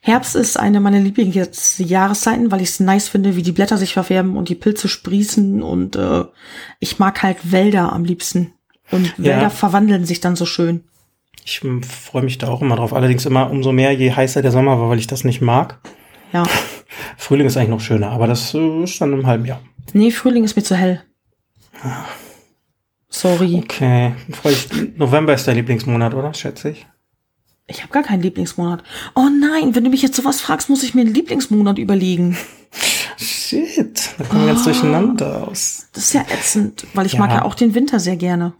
Herbst ist eine meiner Lieblingsjahreszeiten, weil ich es nice finde, wie die Blätter sich verfärben und die Pilze sprießen und äh, ich mag halt Wälder am liebsten. Und Ja. Wälder verwandeln sich dann so schön. Ich freue mich da auch immer drauf. Allerdings immer umso mehr, je heißer der Sommer war, weil ich das nicht mag. Ja. Frühling ist eigentlich noch schöner, aber das äh, ist dann im halben Jahr. Nee, Frühling ist mir zu hell. Sorry. Okay. November ist dein Lieblingsmonat, oder? Schätze ich. Ich habe gar keinen Lieblingsmonat. Oh nein, wenn du mich jetzt sowas fragst, muss ich mir einen Lieblingsmonat überlegen. Shit. Da kommen wir ganz durcheinander aus. Das ist ja ätzend, weil ich Ja. mag ja auch den Winter sehr gerne.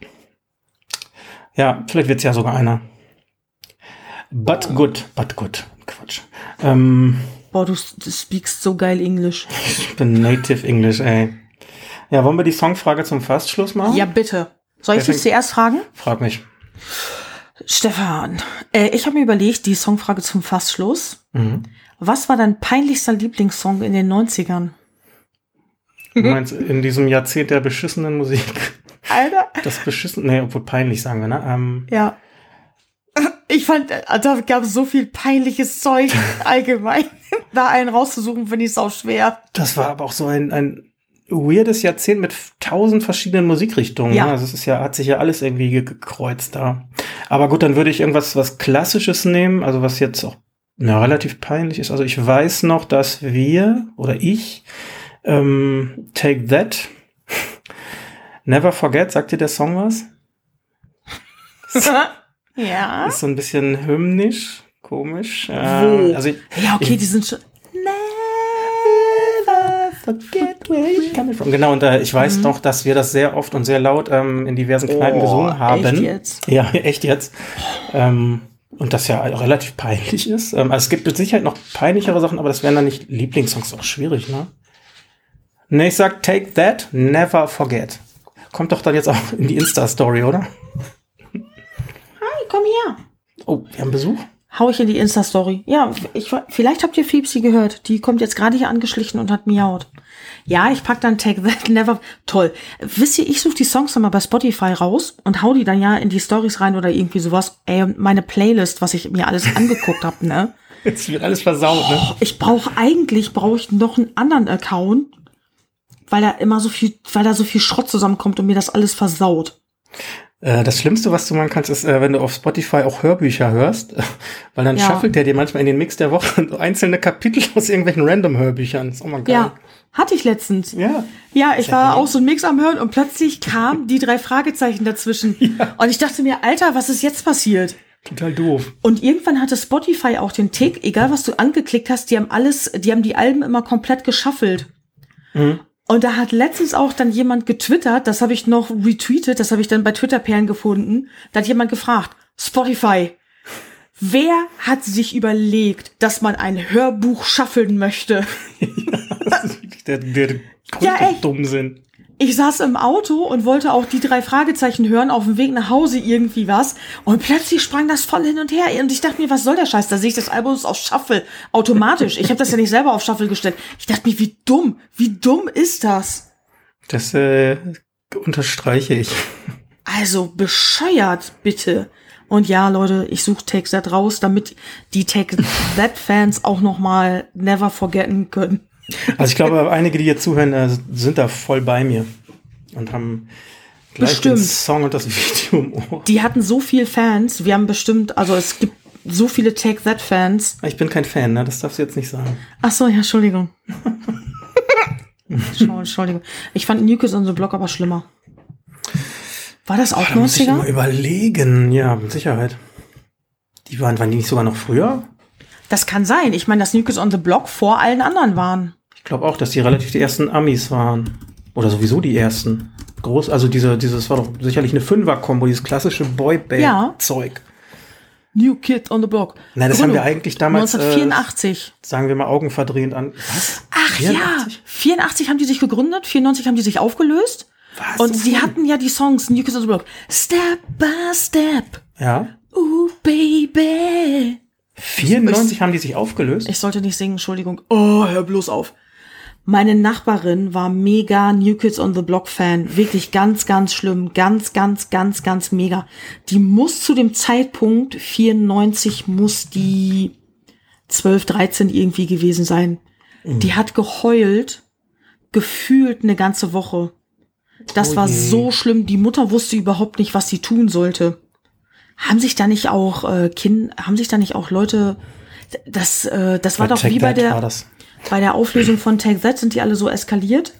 Ja, vielleicht wird's ja sogar einer. But good. But good. Quatsch. Ähm, Boah, du, du speakst so geil Englisch. ich bin Native English, ey. Ja, wollen wir die Songfrage zum Fastschluss machen? Ja, bitte. Soll ich dich zuerst fragen? Frag mich. Stefan, äh, ich habe mir überlegt, die Songfrage zum Fastschluss. Mhm. Was war dein peinlichster Lieblingssong in den 90ern? Du meinst in diesem Jahrzehnt der beschissenen Musik? Alter. Das beschissen, nee, obwohl peinlich sagen wir, ne? Ähm, Ja. Ich fand, da gab es so viel peinliches Zeug allgemein. da einen rauszusuchen, finde ich es auch schwer. das war aber auch so ein, ein weirdes Jahrzehnt mit tausend verschiedenen Musikrichtungen. Ja. Ne? Also es ist ja, hat sich ja alles irgendwie ge- gekreuzt da. Aber gut, dann würde ich irgendwas was Klassisches nehmen, also was jetzt auch na, relativ peinlich ist. Also ich weiß noch, dass wir oder ich ähm, Take That Never Forget, sagt dir der Song was? ja. Ist so ein bisschen hymnisch, komisch. Wo? Ähm, also ich, Ja, okay, ich- die sind schon. Forget where you coming from. Genau, und äh, ich weiß noch, dass wir das sehr oft und sehr laut ähm, in diversen Kneipen Oh, gesungen haben. echt jetzt? Ja, echt jetzt. Ähm, und das ja relativ peinlich ist. Ähm, also es gibt mit Sicherheit noch peinlichere Sachen, aber das wären dann nicht Lieblingssongs, auch schwierig, ne? Ne, ich sag Take That, Never Forget. Kommt doch dann jetzt auch in die Insta-Story, oder? Hi, komm her. Oh, wir haben Besuch. Hau ich in die Insta-Story. Ja, ich, vielleicht habt ihr Fiepsi gehört. Die kommt jetzt gerade hier angeschlichen und hat miaut. Ja, ich pack dann Take That Never. Toll. Wisst ihr, ich suche die Songs immer bei Spotify raus und hau die dann ja in die Stories rein oder irgendwie sowas. Ey, meine Playlist, was ich mir alles angeguckt hab, ne? Jetzt wird alles versaut, ne? Ich brauche eigentlich brauche ich noch einen anderen Account, weil da immer so viel, weil da so viel Schrott zusammenkommt und mir das alles versaut. Äh, Das Schlimmste, was du machen kannst, ist, äh, wenn du auf Spotify auch Hörbücher hörst, weil dann Ja. shuffelt der dir manchmal in den Mix der Woche einzelne Kapitel aus irgendwelchen Random-Hörbüchern. Ist auch mal geil. Ja, hatte ich letztens. Ja. Ja, ich war geil. auch so ein Mix am Hören und plötzlich kamen die drei Fragezeichen dazwischen. Und ich dachte mir, Alter, was ist jetzt passiert? Total doof. Und irgendwann hatte Spotify auch den Tick, egal was du angeklickt hast, die haben alles, die haben die Alben immer komplett geschaffelt. Mhm. Und da hat letztens auch dann jemand getwittert, das habe ich noch retweetet, das habe ich dann bei Twitter-Perlen gefunden. Da hat jemand gefragt, Spotify, wer hat sich überlegt, dass man ein Hörbuch schaffeln möchte? Das ist wirklich der, der größte Ja. Dummsinn. Ich saß im Auto und wollte auch die drei Fragezeichen hören, auf dem Weg nach Hause irgendwie was. Und plötzlich sprang das voll hin und her. Und ich dachte mir, was soll der Scheiß? Da sehe ich das Album auf Shuffle. Automatisch. Ich habe das ja nicht selber auf Shuffle gestellt. Ich dachte mir, wie dumm. Wie dumm ist das? Das äh, unterstreiche ich. Also bescheuert, bitte. Und ja, Leute, ich suche Take That raus, damit die Take That Fans auch noch mal never forgetten können. Also ich glaube, einige, die hier zuhören, äh, sind da voll bei mir und haben gleich den Bestimmt. Song und das Video im Ohr. Die hatten so viel Fans. Wir haben bestimmt, also es gibt so viele Take That Fans. Ich bin kein Fan, ne? Das darfst du jetzt nicht sagen. Ach so, ja, Entschuldigung. Entschuldigung. Ich fand New Kids on the Block aber schlimmer. War das auch Da muss ich 90er? immer überlegen. Ja, mit Sicherheit. Die waren, waren die nicht sogar noch früher? Das kann sein. Ich meine, dass New Kids on the Block vor allen anderen waren. Ich glaube auch, dass die relativ die ersten Amis waren. Oder sowieso die ersten. Groß, also diese, dieses war doch sicherlich eine Fünfer-Kombo, dieses klassische Ja. Boyband-Zeug. New Kid on the Block. Nein, das haben wir Gründung eigentlich damals, äh, 1984. Sagen wir mal augenverdrehend an. Was? Ach 84? ja, 84 haben die sich gegründet, 94 haben die sich aufgelöst. Was? Und sie hatten ja die Songs New Kids on the Block. Step by Step. Ja. Ooh, baby. 94 haben die sich aufgelöst. Ich sollte nicht singen, Entschuldigung. Oh, hör bloß auf. Meine Nachbarin war mega New Kids on the Block Fan. Wirklich ganz, ganz schlimm. Ganz, ganz, ganz, ganz mega. Die muss zu dem Zeitpunkt 94 muss die 12, 13 irgendwie gewesen sein. Die hat geheult, gefühlt eine ganze Woche. Das Oh war so schlimm. Die Mutter wusste überhaupt nicht, was sie tun sollte. Haben sich da nicht auch äh, Kind, haben sich da nicht auch Leute, das, äh, das war doch Take wie bei der, bei der Auflösung von Take That sind die alle so eskaliert.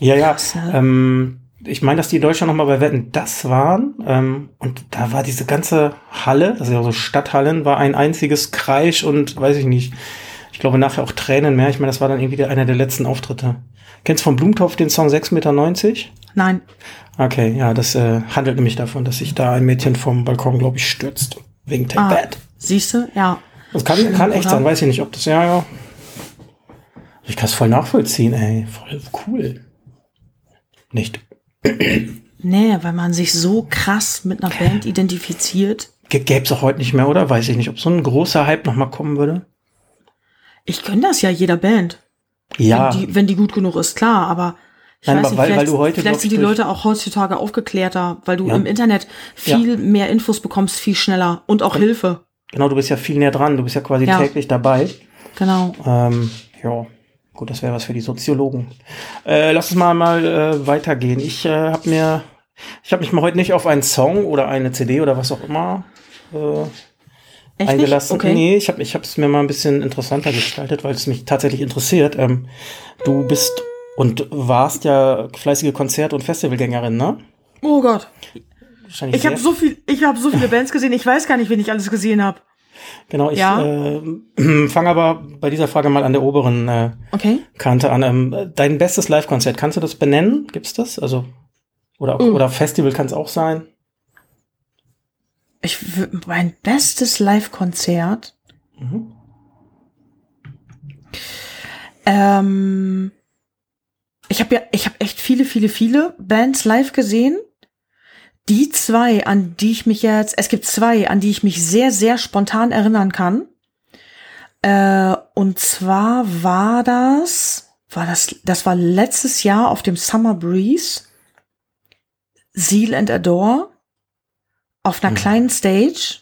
Ja, ja. ne? Ähm, ich meine, dass die in Deutschland noch mal bei Wetten das waren. Ähm, und da war diese ganze Halle, das sind ja so Stadthallen, war ein einziges Kreisch und weiß ich nicht. Ich glaube nachher auch Tränen mehr. Ich meine, das war dann irgendwie der, einer der letzten Auftritte. Kennst du von Blumentopf den Song 6,90 Meter? Nein. Okay, ja, das äh, handelt nämlich davon, dass sich da ein Mädchen vom Balkon, glaube ich, stürzt. Wegen Take Ah, That. siehst du? Ja. Das kann, Schlimm, kann echt oder? sein, weiß ich nicht, ob das, ja, ja. Ich kann es voll nachvollziehen, ey. Voll cool. Nicht. Nee, weil man sich so krass mit einer Band identifiziert. Gäbe es auch heute nicht mehr, oder? Weiß ich nicht, ob so ein großer Hype noch mal kommen würde. Ich gönne das ja jeder Band. Ja, Wenn die, wenn die gut genug ist, klar, aber ich Nein, weiß nicht, weil- vielleicht, weil du heute, vielleicht sind die Leute auch heutzutage aufgeklärter, weil du Ja. im Internet viel mehr Infos bekommst, viel schneller und auch Hilfe. genau, du bist ja viel näher dran. Du bist ja quasi Ja. täglich dabei. Genau. Ähm, ja, gut, das wäre was für die Soziologen. Äh, lass uns mal mal äh, weitergehen. Ich äh, habe mir, ich habe mich mal heute nicht auf einen Song oder eine CD oder was auch immer äh, Echt eingelassen. nicht? Okay. Nee, ich habe ich es mir mal ein bisschen interessanter gestaltet, weil es mich tatsächlich interessiert. Ähm, du bist Und warst ja fleißige Konzert- und Festivalgängerin, ne? Oh Gott. Wahrscheinlich Ich habe so viel, ich habe so viele Bands gesehen. Ich weiß gar nicht, wen ich alles gesehen habe. Genau, ich Ja. äh, fange aber bei dieser Frage mal an der oberen äh, Okay. Kante an. Ähm, dein bestes Live-Konzert, kannst du das benennen? Gibt's das? Also oder Mm. oder Festival kann es auch sein. Ich mein bestes Live-Konzert. Mhm. Ähm, ich habe ja, ich habe echt viele, viele, viele Bands live gesehen. Die zwei, an die ich mich jetzt, es gibt zwei, an die ich mich sehr, sehr spontan erinnern kann. Äh, und zwar war das, war das, das war letztes Jahr auf dem Summer Breeze. Seal and Adore. Auf einer Hm. kleinen Stage.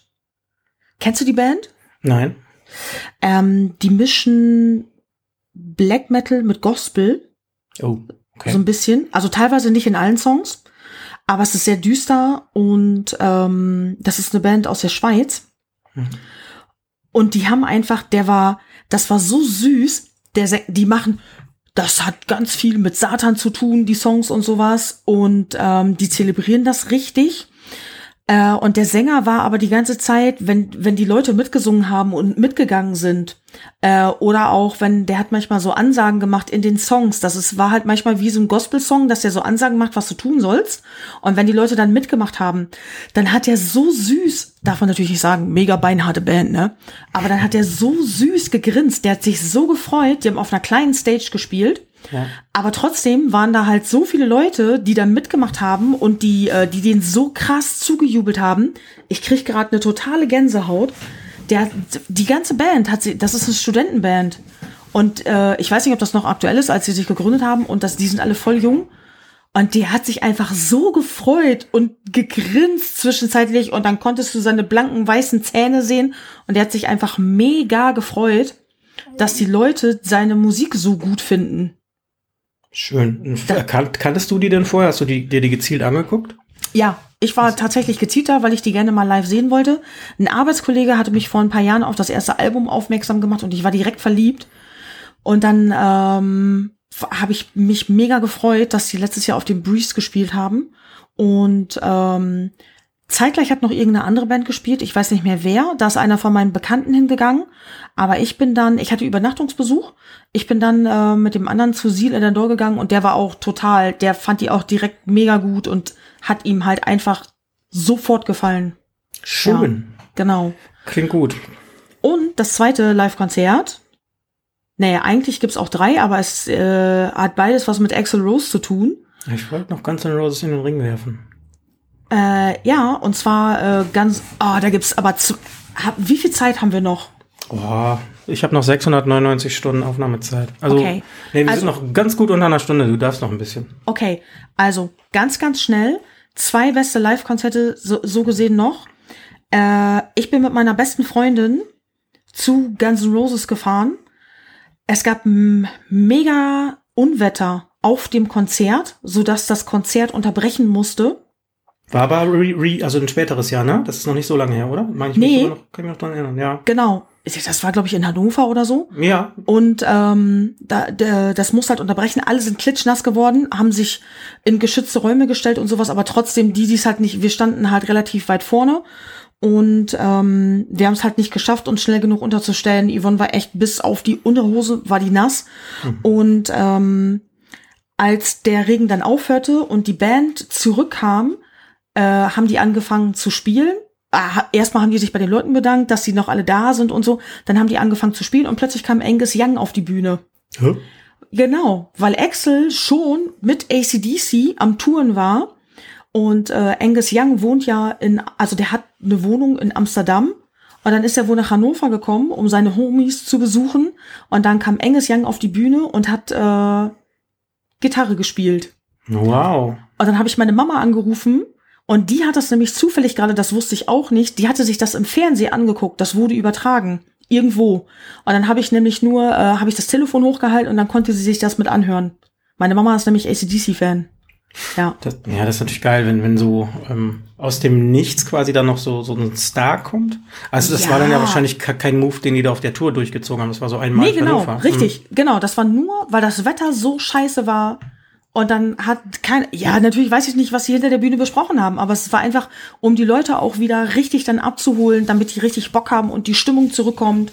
Kennst du die Band? Nein. Ähm, die mischen Black Metal mit Gospel, Oh, okay. so ein bisschen. Also teilweise nicht in allen Songs, aber es ist sehr düster und ähm, das ist eine Band aus der Schweiz. Mhm. Und die haben einfach, der war, das war so süß, der, die machen, das hat ganz viel mit Satan zu tun, die Songs und sowas. Und ähm, die zelebrieren das richtig. Äh, und der Sänger war aber die ganze Zeit, wenn, wenn die Leute mitgesungen haben und mitgegangen sind, äh, oder auch wenn, der hat manchmal so Ansagen gemacht in den Songs. Das ist, war halt manchmal wie so ein Gospel-Song, dass der so Ansagen macht, was du tun sollst. Und wenn die Leute dann mitgemacht haben, dann hat er so süß, darf man natürlich nicht sagen, mega beinharte Band, ne? Aber dann hat er so süß gegrinst, der hat sich so gefreut, die haben auf einer kleinen Stage gespielt. Aber trotzdem waren da halt so viele Leute, die dann mitgemacht haben und die, äh, die den so krass zugejubelt haben. Ich krieg gerade eine totale Gänsehaut. Der, die ganze Band hat sie, das ist eine Studentenband. Und äh, ich weiß nicht, ob das noch aktuell ist, als sie sich gegründet haben und das, die sind alle voll jung. Und der hat sich einfach so gefreut und gegrinst zwischenzeitlich und dann konntest du seine blanken weißen Zähne sehen und der hat sich einfach mega gefreut, dass die Leute seine Musik so gut finden. Schön. Kan kanntest du die denn vorher? Hast du die, dir die gezielt angeguckt? Ja, ich war tatsächlich gezielter, weil ich die gerne mal live sehen wollte. Ein Arbeitskollege hatte mich vor ein paar Jahren auf das erste Album aufmerksam gemacht und ich war direkt verliebt. Und dann ähm, habe ich mich mega gefreut, dass sie letztes Jahr auf dem Breeze gespielt haben. Und ähm, zeitgleich hat noch irgendeine andere Band gespielt. Ich weiß nicht mehr wer. Da ist einer von meinen Bekannten hingegangen. Aber ich bin dann, ich hatte Übernachtungsbesuch. Ich bin dann äh, mit dem anderen zu Seal in der Door gegangen und der war auch total, der fand die auch direkt mega gut und hat ihm halt einfach sofort gefallen. Schön. Genau. Klingt gut. Und das zweite Live-Konzert. Naja, eigentlich gibt's auch drei, aber es äh, hat beides was mit Axel Rose zu tun. Ich wollte noch Guns N' Roses in den Ring werfen. Äh, ja, und zwar äh, ganz, ah, da gibt's aber zu, hab, wie viel Zeit haben wir noch? Oh, ich habe noch 699 Stunden Aufnahmezeit. Also, Okay. nee, wir Also- sind noch ganz gut unter einer Stunde. Du darfst noch ein bisschen. Okay, also ganz, ganz schnell. Zwei beste Live-Konzerte so, so gesehen noch. Äh, ich bin mit meiner besten Freundin zu Guns N' Roses gefahren. Es gab mega Unwetter auf dem Konzert, sodass das Konzert unterbrechen musste. War aber re, re, also ein späteres Jahr, ne? Das ist noch nicht so lange her, oder? Meine ich Nee. noch, kann ich mich noch dran erinnern, ja. Genau. Das war, glaube ich, in Hannover oder so. Ja, Und ähm, da, da, das muss halt unterbrechen. Alle sind klitschnass geworden, haben sich in geschützte Räume gestellt und sowas, aber trotzdem, die, die es halt nicht, wir standen halt relativ weit vorne und ähm, wir haben es halt nicht geschafft, uns schnell genug unterzustellen. Yvonne war echt bis auf die Unterhose, war die nass. Und ähm, als der Regen dann aufhörte und die Band zurückkam, äh, haben die angefangen zu spielen. Ah, Erstmal haben die sich bei den Leuten bedankt, dass sie noch alle da sind und so. Dann haben die angefangen zu spielen und plötzlich kam Angus Young auf die Bühne. Hä? Genau, weil Axel schon mit ACDC am Touren war und äh, Angus Young wohnt ja in, also der hat eine Wohnung in Amsterdam und dann ist er wohl nach Hannover gekommen, um seine Homies zu besuchen und dann kam Angus Young auf die Bühne und hat äh, Gitarre gespielt. Wow. Und dann habe ich meine Mama angerufen und die hat das nämlich zufällig gerade, das wusste ich auch nicht, die hatte sich das im Fernsehen angeguckt, das wurde übertragen. Irgendwo. Und dann habe ich nämlich nur, äh, habe ich das Telefon hochgehalten und dann konnte sie sich das mit anhören. Meine Mama ist nämlich ACDC-Fan. Ja. Das, ja, das ist natürlich geil, wenn, wenn so ähm, aus dem Nichts quasi dann noch so, so ein Star kommt. Also das Ja. war dann ja wahrscheinlich ke- kein Move, den die da auf der Tour durchgezogen haben. Das war so einmal Nee, genau, richtig, genau. Das war nur, weil das Wetter so scheiße war. Und dann hat kein, ja, natürlich weiß ich nicht, was sie hinter der Bühne besprochen haben, aber es war einfach, um die Leute auch wieder richtig dann abzuholen, damit die richtig Bock haben und die Stimmung zurückkommt.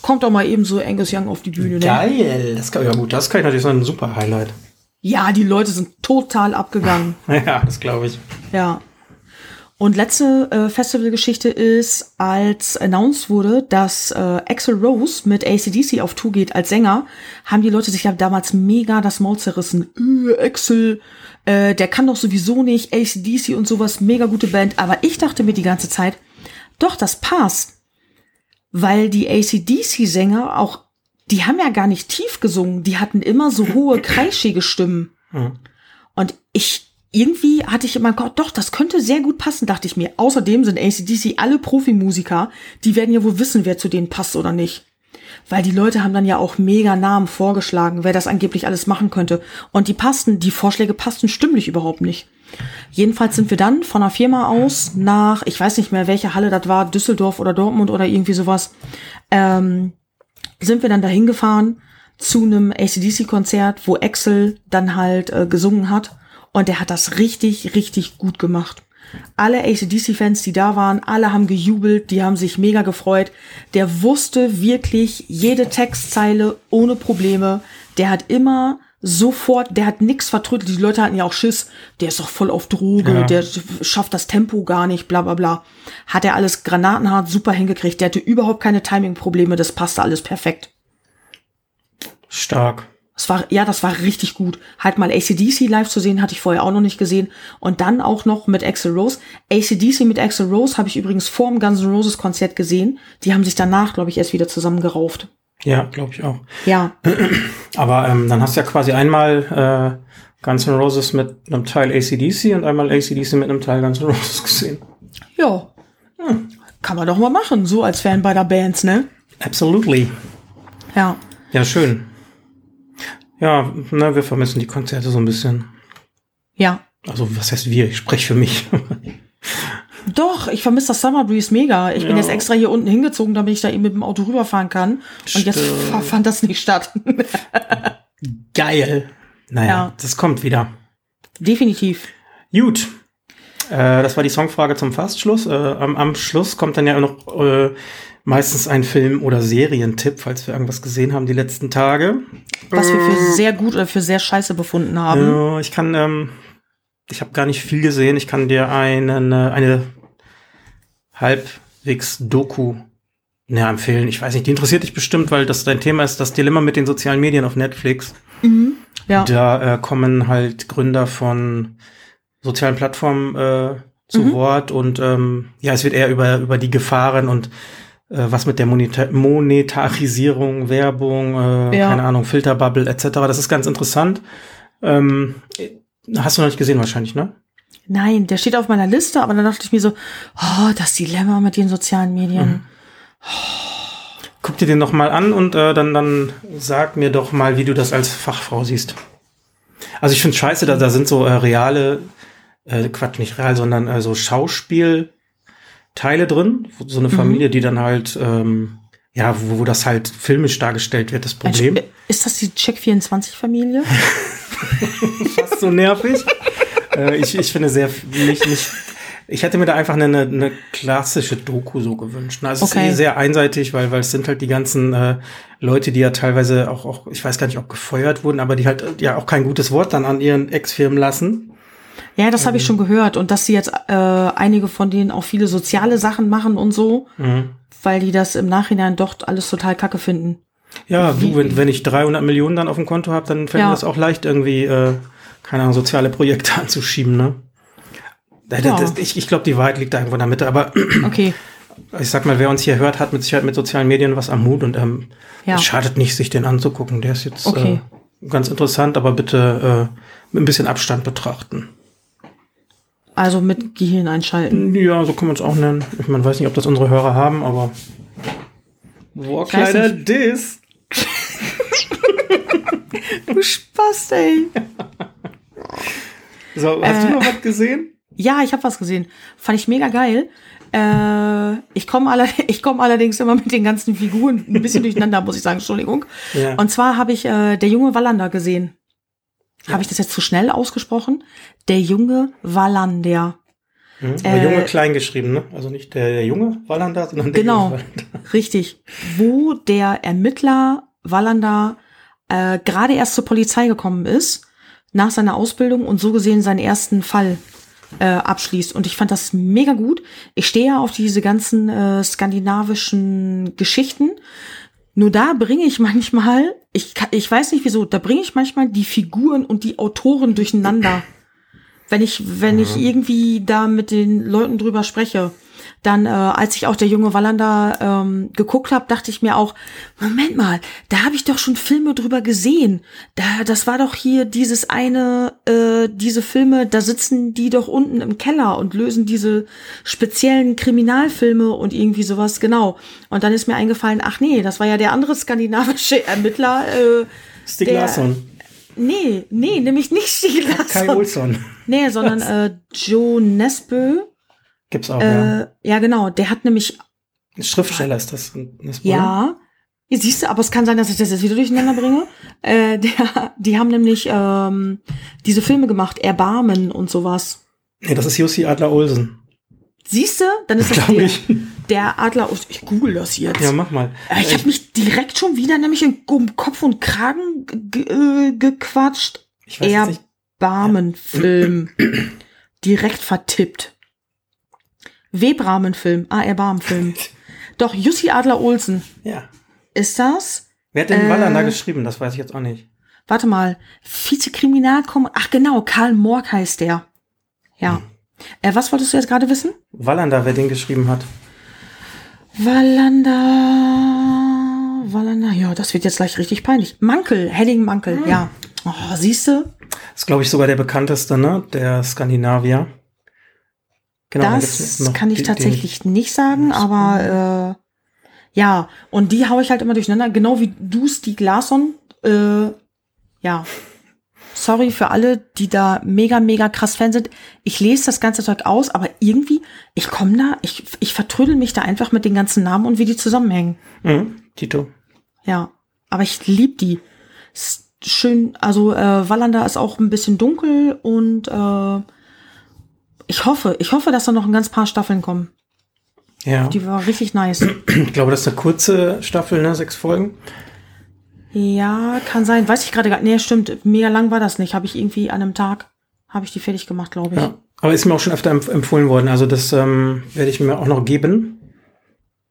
Kommt doch mal eben so Angus Young auf die Bühne, ne? Geil. Das kann, ja gut, das kann ich natürlich so ein super Highlight. Ja, die Leute sind total abgegangen. Ja, das glaube ich. Ja. Und letzte äh, Festivalgeschichte ist, als announced wurde, dass äh, Axel Rose mit ACDC auf Tour geht als Sänger, haben die Leute sich ja damals mega das Maul zerrissen. Äh, Axel, äh, der kann doch sowieso nicht, ACDC und sowas, mega gute Band. Aber ich dachte mir die ganze Zeit, doch, das passt. Weil die ACDC-Sänger auch, die haben ja gar nicht tief gesungen, die hatten immer so hohe, kreischige Stimmen. Und ich, irgendwie hatte ich immer Gott, doch, das könnte sehr gut passen, dachte ich mir. Außerdem sind ACDC alle Profimusiker, die werden ja wohl wissen, wer zu denen passt oder nicht. Weil die Leute haben dann ja auch mega Namen vorgeschlagen, wer das angeblich alles machen könnte. Und die passten, die Vorschläge passten stimmlich überhaupt nicht. Jedenfalls sind wir dann von der Firma aus nach, ich weiß nicht mehr, welche Halle das war, Düsseldorf oder Dortmund oder irgendwie sowas, ähm, sind wir dann dahin gefahren zu einem ACDC-Konzert, wo Axel dann halt äh, gesungen hat. Und der hat das richtig, richtig gut gemacht. Alle ACDC-Fans, die da waren, alle haben gejubelt, die haben sich mega gefreut. Der wusste wirklich jede Textzeile ohne Probleme. Der hat immer sofort, der hat nix vertrödelt. Die Leute hatten ja auch Schiss. Der ist doch voll auf Droge, Ja. der schafft das Tempo gar nicht, bla bla bla. Hat er alles granatenhart super hingekriegt. Der hatte überhaupt keine Timing-Probleme, das passte alles perfekt. Stark. Es war, ja, das war richtig gut. Halt mal ACDC live zu sehen, hatte ich vorher auch noch nicht gesehen. Und dann auch noch mit Axel Rose. ACDC mit Axel Rose habe ich übrigens vor dem Guns N' Roses Konzert gesehen. Die haben sich danach, glaube ich, erst wieder zusammengerauft. Ja, glaube ich auch. Ja, Aber ähm, dann hast du ja quasi einmal äh, Guns N' Roses mit einem Teil ACDC und einmal ACDC mit einem Teil Guns N' Roses gesehen. ja. Hm. Kann man doch mal machen, so als Fan beider Bands, ne? Absolutely. Ja. Ja, schön. Ja, na, wir vermissen die Konzerte so ein bisschen. Ja. Also, was heißt wir? Ich spreche für mich. Doch, ich vermisse das Summer Breeze mega. Ich bin Ja. jetzt extra hier unten hingezogen, damit ich da eben mit dem Auto rüberfahren kann. Und jetzt Stimmt. fa- fand das nicht statt. Geil. Naja, Ja. das kommt wieder. Definitiv. Gut. Äh, das war die Songfrage zum Fastschluss. Äh, am, am Schluss kommt dann ja noch äh, meistens ein Film- oder Serientipp, falls wir irgendwas gesehen haben die letzten Tage. Was wir für sehr gut oder für sehr scheiße befunden haben. Ja, ich kann, ähm, ich habe gar nicht viel gesehen. Ich kann dir einen, äh, eine halbwegs Doku ja, empfehlen. Ich weiß nicht, die interessiert dich bestimmt, weil das dein Thema ist, das Dilemma mit den sozialen Medien auf Netflix. Ja. Da äh, kommen halt Gründer von sozialen Plattformen äh, zu Mhm. Wort und ähm, ja, es wird eher über, über die Gefahren und äh, was mit der Moneta Monetarisierung, Werbung, äh, Ja. keine Ahnung, Filterbubble etc. Das ist ganz interessant. Ähm, hast du noch nicht gesehen wahrscheinlich, ne? Nein, der steht auf meiner Liste, aber dann dachte ich mir so, oh, das Dilemma mit den sozialen Medien. Guck dir den noch mal an und äh, dann, dann sag mir doch mal, wie du das als Fachfrau siehst. Also ich finde scheiße, da, da sind so äh, reale, äh, Quatsch, nicht real, sondern äh, so Schauspielteile drin. So eine Familie, die dann halt, ähm, ja, wo, wo das halt filmisch dargestellt wird, das Problem. Ist das die Check24-Familie? Fast so nervig. äh, ich, ich finde sehr, nicht, nicht, ich hätte mir da einfach eine, eine klassische Doku so gewünscht. Also es Okay. ist eh sehr einseitig, weil, weil es sind halt die ganzen äh, Leute, die ja teilweise auch, auch, ich weiß gar nicht, ob gefeuert wurden, aber die halt ja auch kein gutes Wort dann an ihren Ex-Firmen lassen. Ja, das habe ich schon gehört. Und dass sie jetzt äh, einige von denen auch viele soziale Sachen machen und so, Mhm. weil die das im Nachhinein doch alles total kacke finden. Ja, du, wenn, wenn ich 300 Millionen dann auf dem Konto habe, dann fällt Ja. mir das auch leicht irgendwie, äh, keine Ahnung, soziale Projekte anzuschieben, ne? Da- Ja. das- Ich, ich glaube, die Wahrheit liegt da irgendwo in der Mitte, aber Okay. ich sag mal, wer uns hier hört, hat mit Sicherheit mit sozialen Medien was am Hut und ähm, Ja. es schadet nicht, sich den anzugucken. Der ist jetzt Okay. äh, ganz interessant, aber bitte äh, mit ein bisschen Abstand betrachten. Also mit Gehirn einschalten. Ja, so kann man es auch nennen. Ich man weiß nicht, ob das unsere Hörer haben, aber Boah, kleiner. Diss. Du Spaß, ey. So, hast Äh, du noch was gesehen? Ja, ich habe was gesehen. Fand ich mega geil. Äh, ich komme aller ich komm allerdings immer mit den ganzen Figuren ein bisschen durcheinander, muss ich sagen, Entschuldigung. Ja. Und zwar habe ich äh, der junge Wallander gesehen. Habe ich das jetzt zu schnell ausgesprochen? Der junge Wallander. Hm? Aber äh, Junge klein geschrieben, ne? Also nicht der, der Junge Wallander, sondern der Genau. Junge Wallander. Richtig. Wo der Ermittler Wallander äh, gerade erst zur Polizei gekommen ist, nach seiner Ausbildung und so gesehen seinen ersten Fall äh, abschließt. Und ich fand das mega gut. Ich stehe ja auf diese ganzen äh, skandinavischen Geschichten. Nur da bringe ich manchmal, ich, ich weiß nicht wieso, da bringe ich manchmal die Figuren und die Autoren durcheinander. Wenn ich, wenn ich irgendwie da mit den Leuten drüber spreche, dann, äh, als ich auch der junge Wallander ähm, geguckt habe, dachte ich mir auch, Moment mal, da habe ich doch schon Filme drüber gesehen. Da, das war doch hier dieses eine, äh, diese Filme, da sitzen die doch unten im Keller und lösen diese speziellen Kriminalfilme und irgendwie sowas, genau. Und dann ist mir eingefallen, ach nee, das war ja der andere skandinavische Ermittler. Äh, Stieg Der- Larsson. nee, nee, nämlich nicht Stieg Kai Larsson. Olsson. Nee, sondern äh, Joe Nesbø. Gibt's auch, ja. Äh, ja, genau. Der hat nämlich, Schriftsteller ist das. das ja, ja, siehst du, aber es kann sein, dass ich das jetzt wieder durcheinander bringe. Äh, der, die haben nämlich ähm, diese Filme gemacht, Erbarmen und sowas. Nee, das ist Jussi Adler Olsen. Siehst du? Dann ist das Glaube der, ich. der Adler. aus- Ich google das jetzt. Ja, mach mal. Äh, ich habe mich direkt schon wieder nämlich in um Kopf und Kragen ge äh, gequatscht. Ich weiß. Erbarmenfilm. direkt vertippt. Webrahmenfilm. Ah, Erbarmenfilm. Doch, Jussi Adler Olsen. Ja. Ist das? Wer hat den Äh, Wallander geschrieben? Das weiß ich jetzt auch nicht. Warte mal. Vizekriminalkom. Ach genau, Karl Morg heißt der. Ja. Äh, was wolltest du jetzt gerade wissen? Wallander, wer den geschrieben hat. Wallander. Wallander. Ja, das wird jetzt gleich richtig peinlich. Mankel. Henning Mankel. Ja. Oh, siehste? Ist, glaube ich, sogar der bekannteste, ne? Der Skandinavier. Genau, das kann ich die- tatsächlich nicht sagen, aber äh, ja, und die hau ich halt immer durcheinander, genau wie du, Stieg Larsson. Äh, ja. Sorry für alle, die da mega, mega krass Fan sind. Ich lese das ganze Zeug aus, aber irgendwie, ich komme da, ich, ich vertrödel mich da einfach mit den ganzen Namen und wie die zusammenhängen. Den, mhm, Tito. Ja, aber ich lieb die. Ist schön, also äh, Wallander ist auch ein bisschen dunkel und äh, ich hoffe, ich hoffe, dass da noch ein ganz paar Staffeln kommen. Ja. Die war richtig nice. Ich glaube, das ist eine kurze Staffel, ne? Sechs Folgen. ja, kann sein. Weiß ich gerade gar Nee, stimmt. Mega lang war das nicht. Habe ich irgendwie an einem Tag, habe ich die fertig gemacht, glaube ich. Ja. Aber ist mir auch schon öfter empf empfohlen worden. Also das ähm, werde ich mir auch noch geben.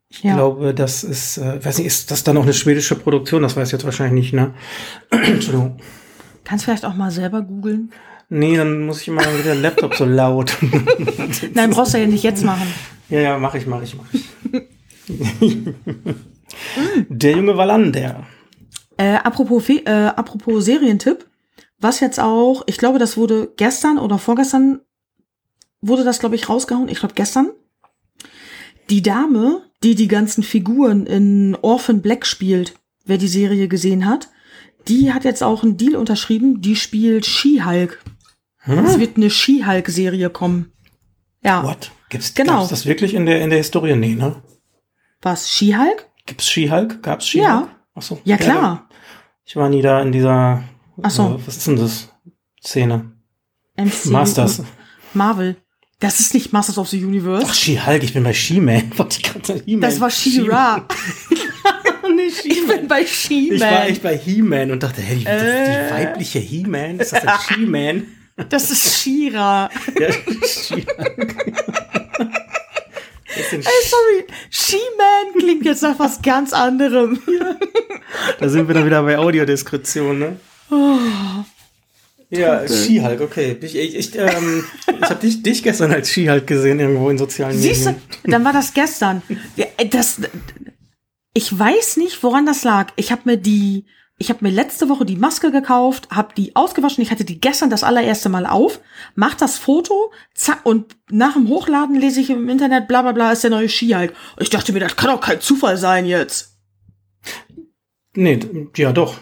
Ich Ja. glaube, das ist, äh, weiß nicht, ist das dann auch eine schwedische Produktion? Das weiß ich jetzt wahrscheinlich nicht, ne? Entschuldigung. Kannst vielleicht auch mal selber googeln. Nee, dann muss ich immer wieder Laptop so laut. Nein, brauchst du ja nicht jetzt machen. ja, ja, mach ich, mach ich, mach ich. Der junge Wallander. Äh, apropos, äh, apropos Serientipp, was jetzt auch, ich glaube, das wurde gestern oder vorgestern wurde das, glaube ich, rausgehauen. Ich glaube, gestern. Die Dame, die die ganzen Figuren in Orphan Black spielt, wer die Serie gesehen hat, die hat jetzt auch einen Deal unterschrieben. Die spielt She-Hulk. Es wird eine She-Hulk-Serie kommen. Ja. What? Gibt's, Genau. gab's das wirklich in der, in der Historie? Nee, ne? Was? She-Hulk? Gibt's She-Hulk? Gab's She-Hulk? Ja. Ach so. Ja, klar. ich war nie da in dieser, Ach so. äh, was ist denn das? Szene. MCU Masters. Marvel. Das ist nicht Masters of the Universe. Ach, She-Hulk, ich bin bei She-Man. He-Man. das war She-Ra. nee, Ich bin bei Ich war She-Man. echt bei He-Man und dachte, hey, die, Äh. die weibliche He-Man? Ist das ein She-Man? Das ist She-Ra. ja, She-Hulk. Das ist ein Ey, sorry. She-Man klingt jetzt nach was ganz anderem. Da sind wir dann wieder bei Audiodiskretion, ne? Ja, She-Hulk, okay. Ich, ich, ich, ähm, ich habe dich, dich gestern als She-Hulk gesehen irgendwo in sozialen Siehst du, Medien. dann war das gestern. Ja, das, ich weiß nicht, woran das lag. Ich habe mir die, ich habe mir letzte Woche die Maske gekauft, habe die ausgewaschen. Ich hatte die gestern das allererste Mal auf, mach das Foto, zack, und nach dem Hochladen lese ich im Internet, bla bla bla, ist der neue She-Hulk. Und ich dachte mir, das kann doch kein Zufall sein jetzt. Nee, ja doch.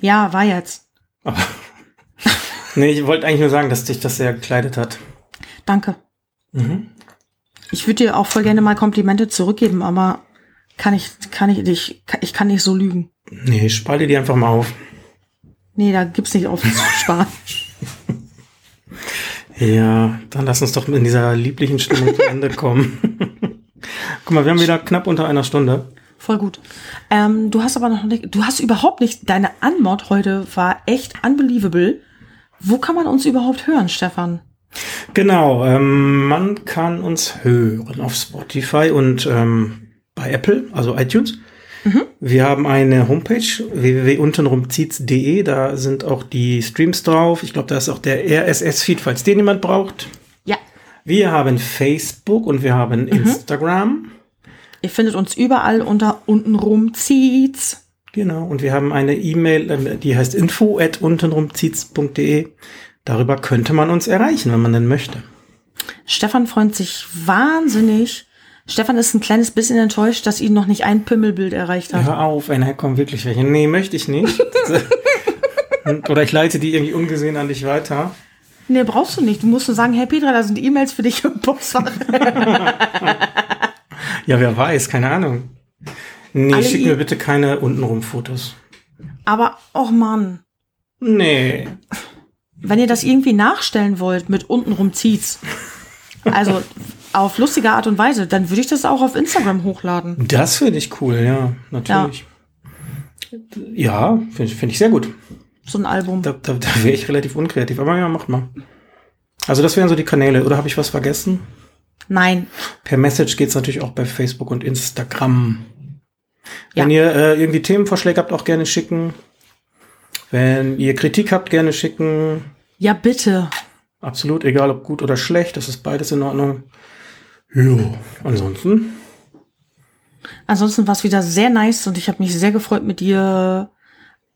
Ja, war jetzt. Aber Nee, ich wollte eigentlich nur sagen, dass dich das sehr gekleidet hat. Danke. Mhm. Ich würde dir auch voll gerne mal Komplimente zurückgeben, aber kann ich, kann ich dich, ich kann nicht so lügen. Nee, spalte die einfach mal auf. Nee, da gibt's nicht auf sparen. Ja, dann lass uns doch in dieser lieblichen Stimmung zu Ende kommen. Guck mal, wir haben wieder knapp unter einer Stunde. Voll gut. Ähm, du hast aber noch nicht, du hast überhaupt nicht, deine Anmod heute war echt unbelievable. Wo kann man uns überhaupt hören, Stefan? Genau, ähm, man kann uns hören auf Spotify und ähm, bei Apple, also iTunes. Wir haben eine Homepage www.untenrumzieht's.de, da sind auch die Streams drauf. Ich glaube, da ist auch der RSS-Feed, falls den jemand braucht. Ja. Wir haben Facebook und wir haben Instagram. Ihr findet uns überall unter untenrum zieht's. Genau, und wir haben eine E-Mail, ähm, die heißt info at untenrumzieht's.de. Darüber könnte man uns erreichen, wenn man denn möchte. Stefan freut sich wahnsinnig. Stefan ist ein kleines bisschen enttäuscht, dass ihn noch nicht ein Pimmelbild erreicht hat. Hör auf, einer kommt wirklich welche. Nee, möchte ich nicht. Oder ich leite die irgendwie ungesehen an dich weiter. Nee, brauchst du nicht. Du musst nur sagen, hey Petra, da sind E-Mails für dich im Postfach. Ja, wer weiß, keine Ahnung. Nee, Alle schick mir bitte keine untenrum Fotos. Aber, och Mann, Nee. wenn ihr das irgendwie nachstellen wollt mit untenrum zieht's, also auf lustige Art und Weise, dann würde ich das auch auf Instagram hochladen. Das finde ich cool, ja, natürlich. Ja, finde ich, find ich sehr gut. So ein Album. Da, da, da wäre ich relativ unkreativ, aber ja, macht mal. Also das wären so die Kanäle. Oder habe ich was vergessen? Nein. Per Message geht's natürlich auch bei Facebook und Instagram. Ja. Wenn ihr äh, irgendwie Themenvorschläge habt, auch gerne schicken. Wenn ihr Kritik habt, gerne schicken. Ja, bitte. Absolut, egal ob gut oder schlecht, das ist beides in Ordnung. Jo, ansonsten. Ansonsten war es wieder sehr nice und ich habe mich sehr gefreut, mit dir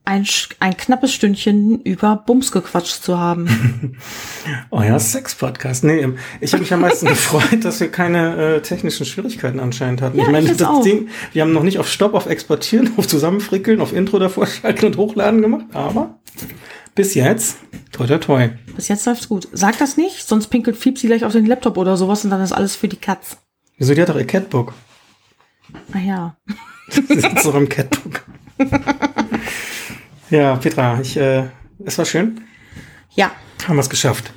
ein, ein knappes Stündchen über Bums gequatscht zu haben. Euer Sex-Podcast. Nee, ähm, ich habe mich am meisten gefreut, dass wir keine äh, technischen Schwierigkeiten anscheinend hatten. Ja, ich meine, ich das auch. Ding, wir haben noch nicht auf Stopp, auf Exportieren, auf Zusammenfrickeln, auf Intro davor schalten und hochladen gemacht, aber bis jetzt, toi toi toi. Bis jetzt läuft's gut. Sag das nicht, sonst pinkelt Fiepsi gleich auf den Laptop oder sowas und dann ist alles für die Katz. Wieso, die hat doch ihr Catbook. Ah ja. Sie sitzt doch im Catbook. ja, Petra, ich, äh, es war schön. Ja. Haben wir es geschafft.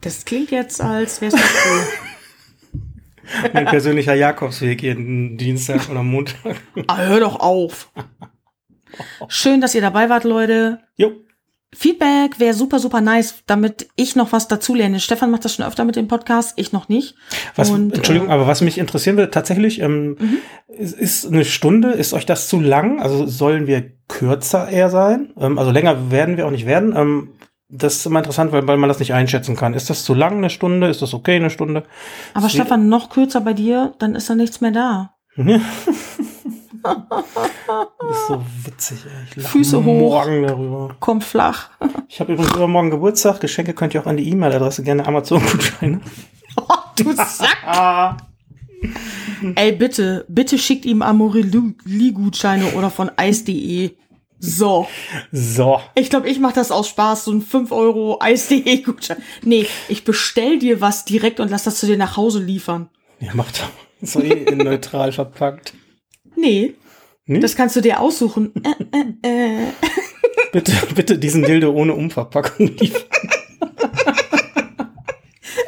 Das klingt jetzt, als wär's doch so. Mein persönlicher Jakobsweg jeden Dienstag oder Montag. ah, hör doch auf. Schön, dass ihr dabei wart, Leute. Jo. Feedback wäre super, super nice, damit ich noch was dazulerne. Stefan macht das schon öfter mit dem Podcast, ich noch nicht. Was, Und, Entschuldigung, äh, aber was mich interessieren würde, tatsächlich, ähm, ist, ist eine Stunde, ist euch das zu lang? Also sollen wir kürzer eher sein? Ähm, also länger werden wir auch nicht werden. Ähm, das ist immer interessant, weil, weil man das nicht einschätzen kann. Ist das zu lang, eine Stunde? Ist das okay, eine Stunde? Aber Sie- Stefan, noch kürzer bei dir, dann ist da nichts mehr da. Du bist so witzig, ey. Ich Füße hoch. morgen darüber. Kommt flach. Ich habe übrigens übermorgen Geburtstag. Geschenke könnt ihr auch an die E-Mail-Adresse gerne Amazon-Gutscheine. du Sack. Ey, bitte, bitte schickt ihm Amorelie-Gutscheine oder von Eis.de. So. So. Ich glaube, ich mache das aus Spaß, so ein 5 Euro Eis.de-Gutschein. Nee, ich bestell dir was direkt und lass das zu dir nach Hause liefern. Ja, macht doch. Ist doch eh neutral verpackt. Nee, Nee? das kannst du dir aussuchen. Äh, äh, äh. Bitte, bitte diesen Dildo ohne Umverpackung liefern.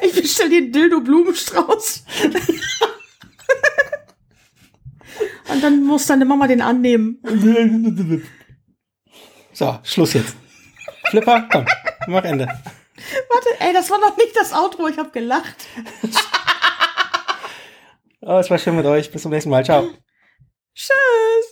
Ich bestell dir einen Dildo-Blumenstrauß. und dann muss deine Mama den annehmen. So, Schluss jetzt. Flipper, komm, mach Ende. Warte, ey, das war noch nicht das Outro, ich habe gelacht. Oh, es war schön mit euch. Bis zum nächsten Mal. Ciao. Tschüss.